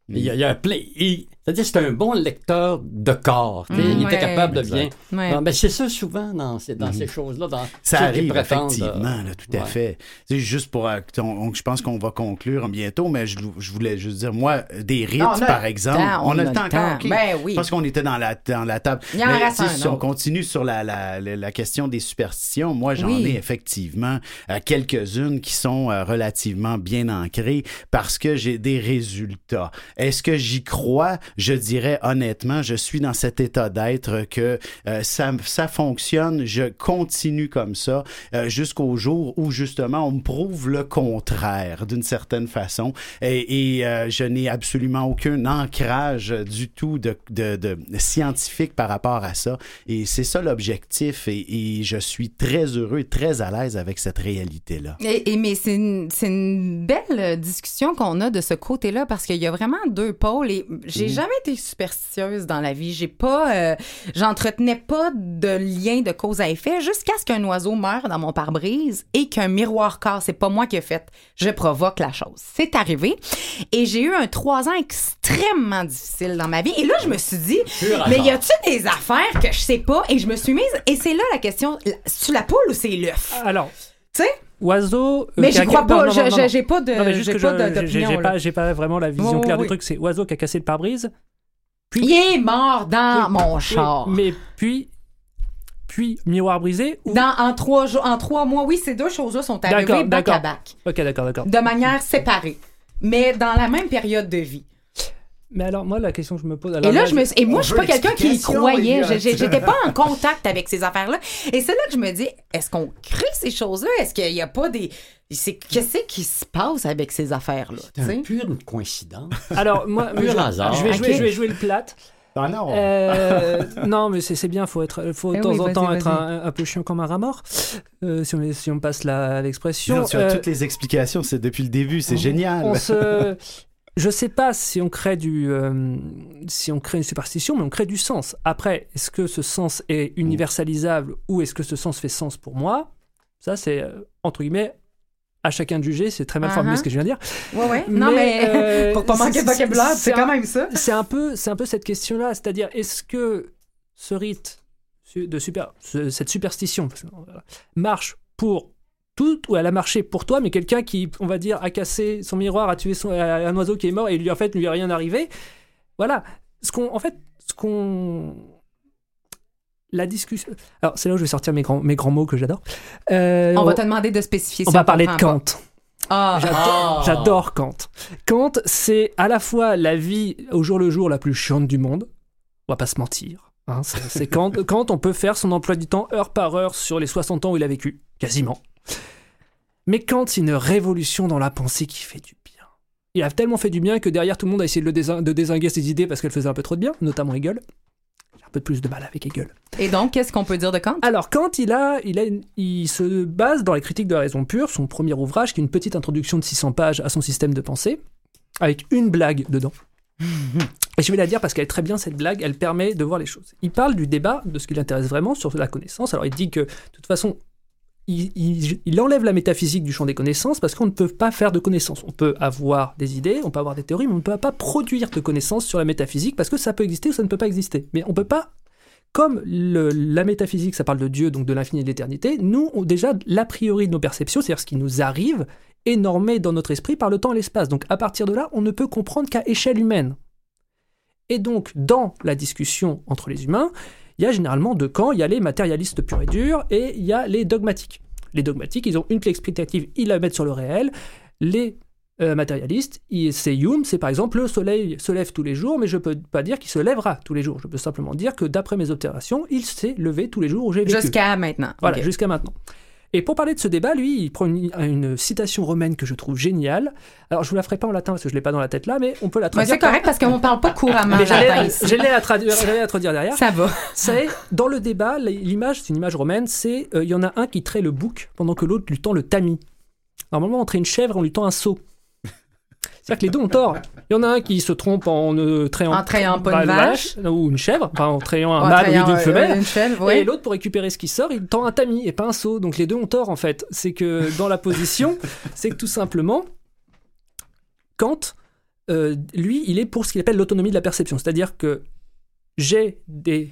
Il y a, il y a plein. il- C'est-à-dire, c'est un bon lecteur de corps. tu sais, Mm, il était capable de bien. Ouais. Ben, c'est ça souvent dans ces, dans ces choses-là. Dans. Ça arrive, effectivement, euh, là, tout à fait. C'est juste pour. euh, on- on- je pense qu'on va conclure bientôt, mais je, je voulais juste dire, moi, des rites, par le exemple. temps, on, a le temps encore. ok. Ben oui. Parce qu'on était dans la, dans la table. Il y en Mais, reste tu sais, un si on continue sur la, la, la, la question des superstitions, moi, j'en Oui. ai effectivement euh, quelques-unes qui sont euh, relativement bien ancrées parce que j'ai des résultats. Est-ce que j'y crois? Je dirais honnêtement, je suis dans cet état d'être que euh, ça, ça fonctionne, je continue comme ça euh, jusqu'au jour où justement on me prouve le contraire d'une certaine façon et, et, euh, je n'ai absolument aucun ancrage du tout de, de- de scientifique par rapport à ça et c'est ça l'objectif et, et je suis très heureux et très à l'aise avec cette réalité-là. Et, et- mais c'est une, c'est une belle discussion qu'on a de ce côté-là parce qu'il y a vraiment deux pôles et j'ai Mhm. Jamais été superstitieuse dans la vie. J'ai pas, euh, j'entretenais pas de lien de cause à effet jusqu'à ce qu'un oiseau meure dans mon pare-brise et qu'un miroir casse. C'est pas moi qui ai fait. Je provoque la chose. C'est arrivé et j'ai eu un trois ans extrêmement difficile dans ma vie et là je me suis dit, mais y a-tu des affaires que je sais pas? Et je me suis mise et c'est là la question, c'est la poule ou c'est l'œuf? Alors, Tu sais? Oiseau. euh, Mais j'y crois pas. J'ai pas de, Non, mais juste j'ai que pas j'ai- j'ai vraiment la vision claire oui. du truc. C'est oiseau qui a cassé le pare-brise. Il est mort dans Oui, mon oui, char. mais puis, puis miroir brisé. Ou... Dans, en, trois en trois mois, oui, ces deux choses-là sont arrivées back à back, Ok, d'accord, d'accord. de manière séparée, mais dans la même période de vie. Mais alors, moi, la question que je me pose. Et alors là, là, je me, et moi, je suis pas quelqu'un qui y croyait. J'étais pas en contact avec ces affaires-là. Et c'est là que je me dis, est-ce qu'on crée ces choses-là? Est-ce qu'il y a pas des... c'est- Qu'est-ce qui se passe avec ces affaires-là? C'est un pure une coïncidence. Alors, moi, Pur je, hasard. je vais jouer, Ok. je vais jouer le plate. Ah non! Euh, non, mais c'est c'est bien, faut être, faut de Eh temps oui, en temps être un, un peu chiant comme un rat mort, euh, si, on, si on passe la- l'expression. Non, tu as Euh, toutes les explications, c'est depuis le début, c'est génial. On se... Je sais pas si on crée du, euh, si on crée une superstition, mais on crée du sens. Après, est-ce que ce sens est universalisable ou est-ce que ce sens fait sens pour moi? Ça, c'est euh, entre guillemets à chacun de juger. C'est très mal formulé Uh-huh. ce que je viens de dire. Ouais, ouais. Non, mais, euh, pour pas manquer de c'est- vocabulaire, c'est c'est quand même ça. C'est un peu, c'est un peu cette question-là, c'est-à-dire est-ce que ce rite de super, ce- cette superstition marche pour tout ou elle a marché pour toi, mais quelqu'un qui, on va dire, a cassé son miroir, a tué son, a- un oiseau qui est mort et lui en fait lui est rien arrivé. Voilà, ce qu'on, en fait, ce qu'on la discussion. Alors, c'est là où je vais sortir mes grands, mes grands mots que j'adore. Euh, On va te demander de spécifier on va parler de Kant. Ah, J'adore, j'adore Kant. Kant, c'est à la fois la vie au jour le jour la plus chiante du monde. On va pas se mentir. hein, c'est c'est Kant, Kant, on peut faire son emploi du temps heure par heure sur les 60 ans où il a vécu, quasiment. Mais Kant, c'est une révolution dans la pensée qui fait du bien. Il a tellement fait du bien que derrière tout le monde a essayé de, le désin- de désinguer ses idées parce qu'elles faisaient un peu trop de bien, notamment Hegel. J'ai un peu plus de mal avec Hegel. Et donc, qu'est-ce qu'on peut dire de Kant? Alors, Kant, il, a, il, a une- il se base dans les critiques de la raison pure, son premier ouvrage, qui est une petite introduction de 600 pages à son système de pensée, avec une blague dedans. Et je vais la dire parce qu'elle est très bien, cette blague, elle permet de voir les choses. Il parle du débat, de ce qui l'intéresse vraiment sur la connaissance. Alors, il dit que, de toute façon, il, enlève la métaphysique du champ des connaissances parce qu'on ne peut pas faire de connaissances. On peut avoir des idées, on peut avoir des théories, mais on ne peut pas produire de connaissances sur la métaphysique parce que ça peut exister ou ça ne peut pas exister. Mais on peut pas, comme la métaphysique, ça parle de Dieu, donc de l'infini et de l'éternité, nous, déjà, l'a priori de nos perceptions, c'est-à-dire ce qui nous arrive, est normé dans notre esprit par le temps et l'espace. Donc à partir de là, on ne peut comprendre qu'à échelle humaine. Et donc, dans la discussion entre les humains, il y a généralement deux camps. Il y a les matérialistes purs et durs et il y a les dogmatiques. Les dogmatiques, ils ont une clé explicative, ils la mettent sur le réel. Les euh, matérialistes, ils- c'est Hume, c'est par exemple le soleil se lève tous les jours, mais je peux pas dire qu'il se lèvera tous les jours. Je peux simplement dire que d'après mes observations, il s'est levé tous les jours où j'ai vécu. Jusqu'à maintenant. Voilà, jusqu'à maintenant. Et pour parler de ce débat, lui, il prend une, une citation romaine que je trouve géniale. Alors, je vous la ferai pas en latin parce que je l'ai pas dans la tête là, mais on peut la Mais traduire. c'est correct parce qu'on parle pas couramment Mais j'allais la traduire, la traduire derrière. Ça va. C'est dans le débat, l'image, c'est une image romaine, c'est euh, il y en a un qui traite le bouc pendant que l'autre lui tend le tamis. Normalement, on traite une chèvre, on lui tend un seau. C'est-à-dire que les deux ont tort. Il y en a un qui se trompe en ne trayant, En trayant bah, une vache. ou une chèvre, enfin en trayant un mâle ou trayant, une euh, femelle. Une chèvre, Et l'autre, pour récupérer ce qui sort, il tend un tamis et pas un seau. Donc les deux ont tort en fait. C'est que dans la position, c'est que tout simplement, Kant, euh, lui, il est pour ce qu'il appelle l'autonomie de la perception. C'est-à-dire que j'ai des,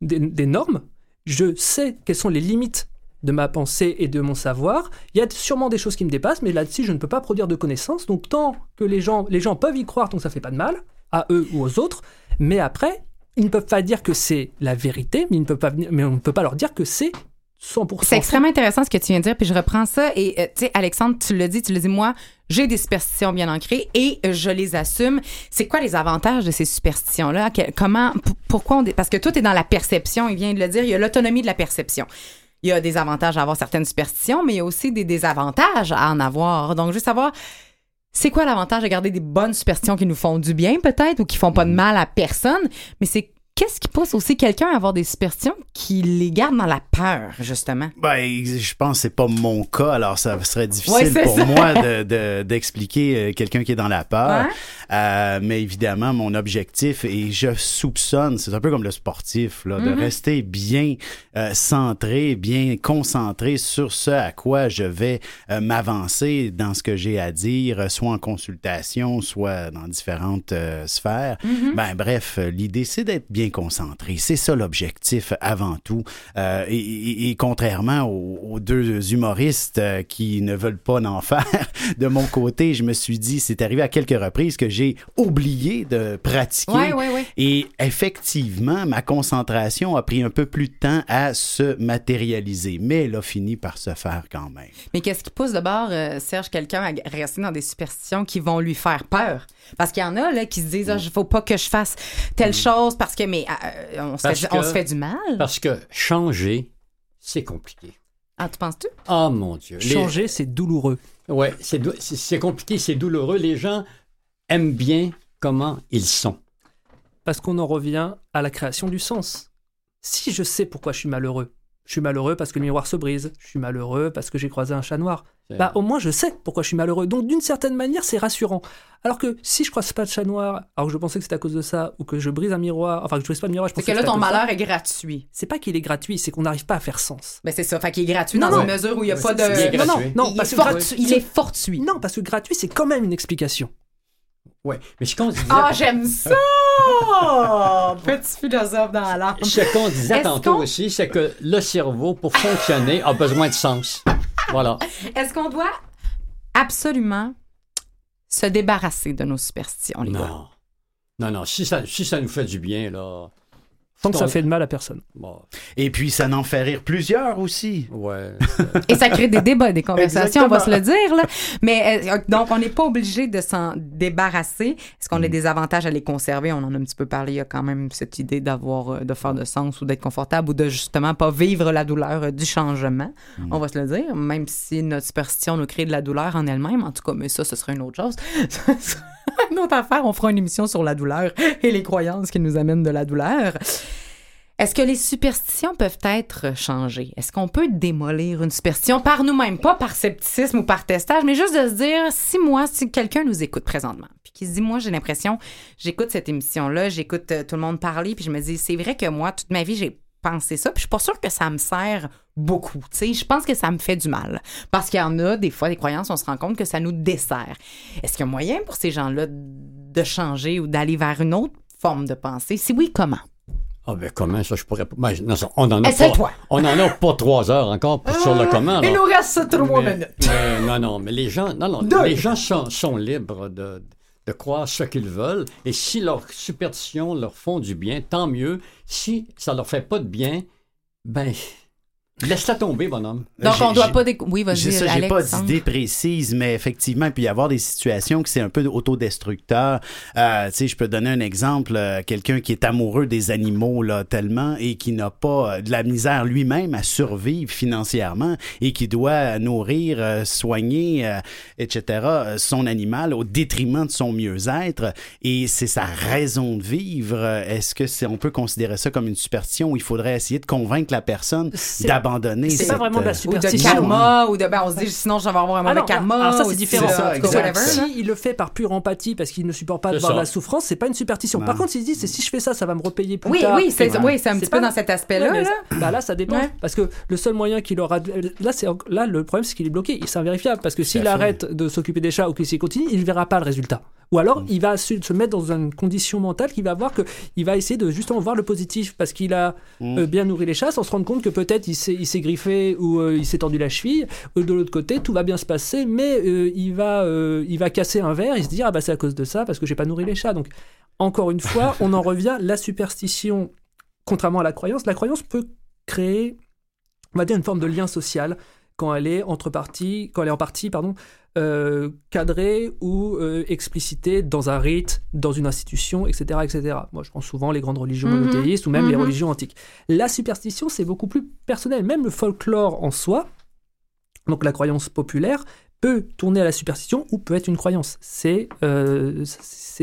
des, des normes, je sais quelles sont les limites de ma pensée et de mon savoir. Il y a sûrement des choses qui me dépassent, mais là-dessus, je ne peux pas produire de connaissances. Donc tant que les gens, les gens peuvent y croire, donc ça fait pas de mal, à eux ou aux autres. Mais après, ils ne peuvent pas dire que c'est la vérité, mais, ils ne peuvent pas, venir- mais on ne peut pas leur dire que c'est 100%. C'est extrêmement intéressant ce que tu viens de dire, puis je reprends ça. Et euh, tu sais, Alexandre, tu l'as dit, tu l'as dit, moi, j'ai des superstitions bien ancrées et je les assume. C'est quoi les avantages de ces superstitions-là? Comment, pourquoi on. Parce que tout est dans la perception, il vient de le dire, il y a l'autonomie de la perception. Il y a des avantages à avoir certaines superstitions, mais il y a aussi des désavantages à en avoir. Donc, juste savoir, c'est quoi l'avantage de garder des bonnes superstitions qui nous font du bien, peut-être, ou qui font pas de mal à personne, mais c'est qu'est-ce qui pousse aussi quelqu'un à avoir des superstitions qui les garde dans la peur, justement? Ben, je pense que c'est pas mon cas, alors ça serait difficile Ouais, pour ça. moi de- de- d'expliquer euh, quelqu'un qui est dans la peur. Ouais. Euh, mais évidemment, mon objectif, et je soupçonne, c'est un peu comme le sportif, là, de Mhm. rester bien euh, centré, bien concentré sur ce à quoi je vais euh, m'avancer dans ce que j'ai à dire, soit en consultation, soit dans différentes euh, sphères. Mhm. Ben bref, l'idée c'est d'être bien concentré. C'est ça l'objectif avant tout. Euh, et, et- et contrairement aux, aux deux humoristes euh, qui ne veulent pas en faire, de mon côté, je me suis dit, c'est arrivé à quelques reprises que j'ai oublié de pratiquer. Ouais, ouais, ouais. Et effectivement, ma concentration a pris un peu plus de temps à se matérialiser, mais elle a fini par se faire quand même. Mais qu'est-ce qui pousse d'abord, euh, Serge, quelqu'un à rester dans des superstitions qui vont lui faire peur? Parce qu'il y en a là, qui se disent, il faut pas que je fasse telle chose parce que, mais euh, on, se Parce fait, du- on se fait du mal. Parce que changer, c'est compliqué. Ah, tu penses-tu? Ah mon Dieu. Les- Changer, c'est douloureux. Ouais, c'est dou- c'est c'est compliqué, c'est douloureux. Les gens aiment bien comment ils sont. Parce qu'on en revient à la création du sens. Si je sais pourquoi je suis malheureux, je suis malheureux parce que le miroir se brise, je suis malheureux parce que j'ai croisé un chat noir, bah au moins je sais pourquoi je suis malheureux. Donc d'une certaine manière, c'est rassurant. Alors que si je croise pas de chat noir, alors que je pensais que c'était à cause de ça, ou que je brise un miroir, enfin que je brise pas le miroir, je C'est pensais que là, c'était à ton cause de ça, malheur est gratuit. c'est pas qu'il est gratuit, c'est qu'on n'arrive pas à faire sens. Ben, c'est ça. Fait qu'il est gratuit Non, dans non. une mesure où il n'y a pas de. non, non, non, il, parce est que fortu- il est fortuit. Non, parce que gratuit, c'est quand même une explication. Ouais, mais ce qu'on disait, Ah, j'aime ça! Petit philosophe dans l'âme. ce qu'on disait tantôt aussi, c'est que le cerveau, pour fonctionner, a besoin de sens. Voilà. Est-ce qu'on doit absolument se débarrasser de nos superstitions, les gars? Non. Non, non, si ça, si ça nous fait du bien, là. Tant que ça fait de mal à personne. Bon, Et puis, ça n'en fait rire plusieurs aussi. ouais. Et ça crée des débats, des conversations, on va se le dire. Là. Mais euh, donc, on n'est pas obligé de s'en débarrasser. Est-ce qu'on a des avantages à les conserver? On en a un petit peu parlé. Il y a quand même cette idée d'avoir, euh, de faire de sens ou d'être confortable ou de justement pas vivre la douleur euh, du changement. On va se le dire. Même si notre superstition nous crée de la douleur en elle-même. En tout cas, mais ça, ce serait une autre chose. une autre affaire. On fera une émission sur la douleur et les croyances qui nous amènent de la douleur. Est-ce que les superstitions peuvent être changées? Est-ce qu'on peut démolir une superstition par nous-mêmes? Pas par scepticisme ou par testage, mais juste de se dire, si moi, si quelqu'un nous écoute présentement, puis qui se dit, moi, j'ai l'impression, j'écoute cette émission-là, j'écoute euh, tout le monde parler, puis je me dis, c'est vrai que moi, toute ma vie, j'ai penser ça. Puis je suis pas sûre que ça me sert beaucoup. Tu sais, je pense que ça me fait du mal. Parce qu'il y en a, des fois, des croyances, on se rend compte que ça nous dessert. Est-ce qu'il y a moyen pour ces gens-là de changer ou d'aller vers une autre forme de pensée? Si oui, comment? Ah ben comment ça, je pourrais pas... Ben, non, ça, on en a pas, on en a pas trois heures encore pour- sur le comment. Il nous reste trois minutes. mais non, non, mais les gens, non, non, Deux. les gens sont, sont libres de, de croire ce qu'ils veulent. Et si leurs superstitions leur font du bien, tant mieux. Si ça leur fait pas de bien, ben, laisse-la tomber, bonhomme. Donc, J'ai- on doit j'ai- pas... décou- Oui, J'ai vas-y, ça, j'ai pas d'idée précise, mais effectivement, il peut y avoir des situations que c'est un peu autodestructeur. Euh, tu sais, je peux donner un exemple, euh, quelqu'un qui est amoureux des animaux là tellement et qui n'a pas euh, de la misère lui-même à survivre financièrement et qui doit nourrir, euh, soigner, euh, etc. euh, son animal au détriment de son mieux-être et c'est sa raison de vivre. Euh, Est-ce que c'est on peut considérer ça comme une superstition où il faudrait essayer de convaincre la personne C'est- d'abandonner c'est pas vraiment de la euh, Ou de superstition. karma, ou de... Ben, on se dit, sinon, je vais avoir un Ah mauvais non, karma. alors ça, c'est différent. ça, cas, whatever. Si il le fait par pure empathie parce qu'il ne supporte pas de voir la souffrance, c'est pas une superstition. Non. Par contre, s'il se dit c'est si je fais ça, ça va me repayer plus Oui, tard. oui, c'est Ouais. oui, c'est un petit pas- peu dans cet aspect-là. Là. bah là, ça dépend. Ouais. Parce que le seul moyen qu'il aura. Là, c'est là, le problème, c'est qu'il est bloqué. C'est invérifiable. Parce que s'il arrête de s'occuper des chats ou qu'il s'y continue, il ne verra pas le résultat. Ou alors, Mm. il va se, mettre dans une condition mentale qui va voir que il va essayer de justement voir le positif parce qu'il a Mm. euh, bien nourri les chats sans se rendre compte que peut-être il s'est il s'est griffé ou euh, il s'est tordu la cheville. Euh, de l'autre côté, tout va bien se passer, mais euh, il, va, euh, il va casser un verre et se dire Ah bah c'est à cause de ça parce que j'ai pas nourri les chats. Donc, encore une fois, on en revient. La superstition, contrairement à la croyance, la croyance peut créer, on va dire, une forme de lien social quand elle est entre parties, quand elle est en partie, pardon, euh, cadrée ou euh, explicitée dans un rite, dans une institution, etc., etc. Moi, je prends souvent les grandes religions Mhm. monothéistes ou même les Mhm. religions antiques. La superstition, c'est beaucoup plus personnel. Même le folklore en soi, donc la croyance populaire, peut tourner à la superstition ou peut être une croyance. C'est euh,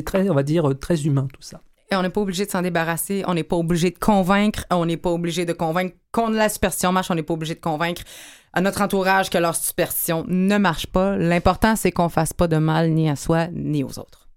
très, on va dire, très humain tout ça. Et on n'est pas obligé de s'en débarrasser, on n'est pas obligé de convaincre, on n'est pas obligé de convaincre qu'on la superstition marche, on n'est pas obligé de convaincre à notre entourage que leur superstition ne marche pas. L'important, c'est qu'on fasse pas de mal ni à soi ni aux autres.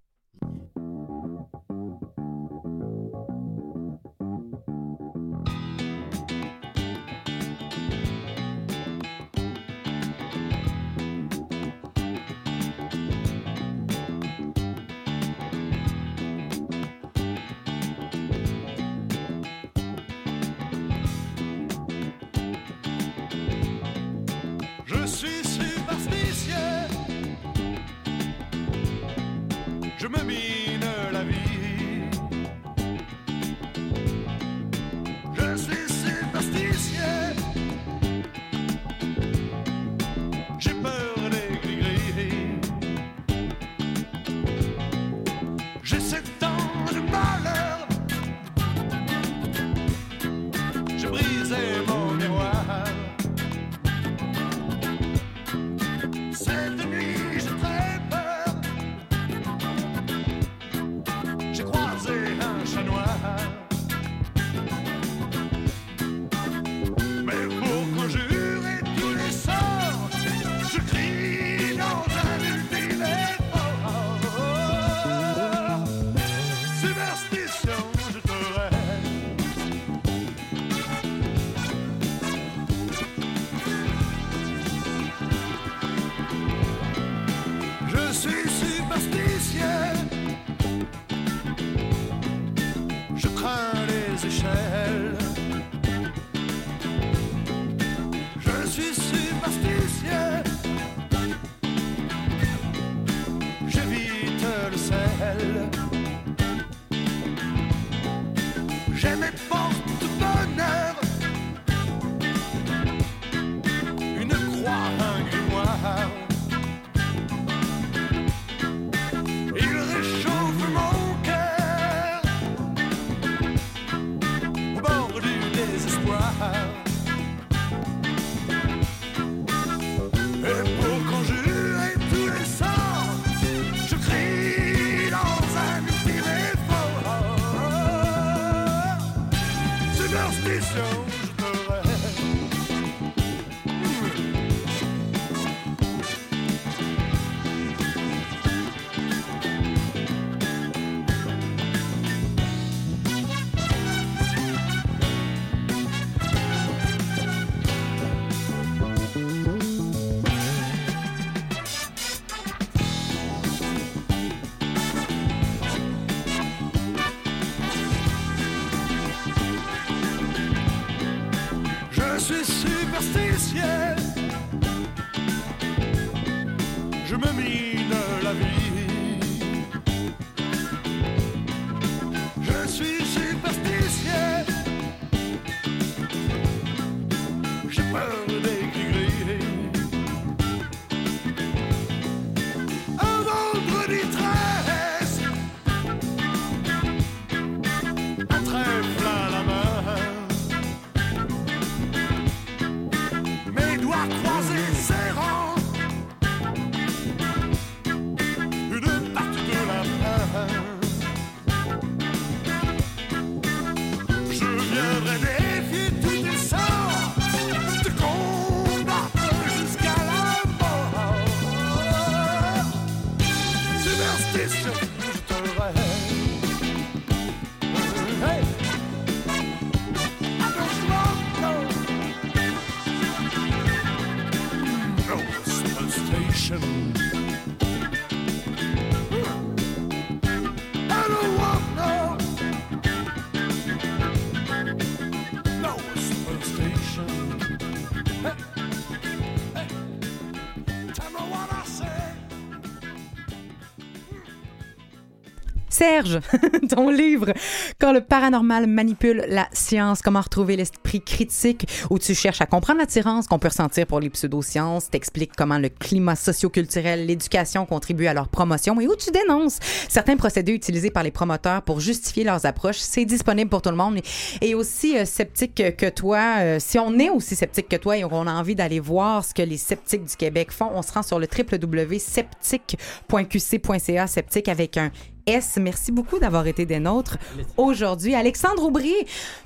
Serge, ton livre Quand le paranormal manipule la science, comment retrouver critique, où tu cherches à comprendre l'attirance qu'on peut ressentir pour les pseudosciences, t'expliques comment le climat socio-culturel, l'éducation contribuent à leur promotion et où tu dénonces certains procédés utilisés par les promoteurs pour justifier leurs approches. C'est disponible pour tout le monde. Et aussi euh, sceptique que toi, euh, si on est aussi sceptique que toi et qu'on a envie d'aller voir ce que les sceptiques du Québec font, on se rend sur le www.sceptique.qc.ca, sceptique avec un S. Merci beaucoup d'avoir été des nôtres aujourd'hui. Alexandre Aubry,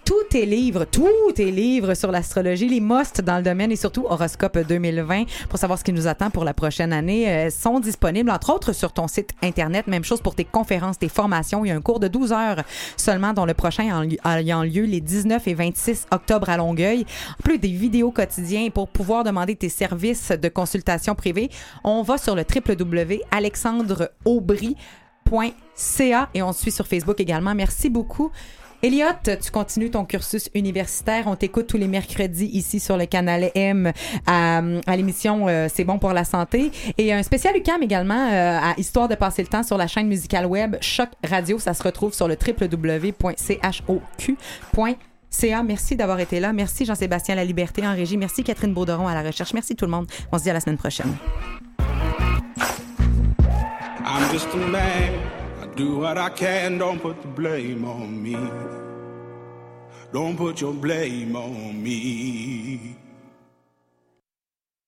tous tes livres, tous tes livres sur l'astrologie, les musts dans le domaine et surtout Horoscope 2020 pour savoir ce qui nous attend pour la prochaine année euh, sont disponibles, entre autres, sur ton site Internet. Même chose pour tes conférences, tes formations. Il y a un cours de 12 heures seulement, dont le prochain ayant lieu les 19 et 26 octobre à Longueuil. En plus des vidéos quotidiennes pour pouvoir demander tes services de consultation privée, on va sur le www.alexandreaubry.ca et on te suit sur Facebook également. Merci beaucoup. Elliot, tu continues ton cursus universitaire. On t'écoute tous les mercredis ici sur le canal M à, à l'émission euh, C'est bon pour la santé. Et un spécial UCAM également euh, à Histoire de passer le temps sur la chaîne musicale web Choc Radio. Ça se retrouve sur le www.choq.ca. Merci d'avoir été là. Merci Jean-Sébastien La Liberté en régie. Merci Catherine Beauderon à la recherche. Merci tout le monde. On se dit à la semaine prochaine. Do what I can. Don't put the blame on me. Don't put your blame on me.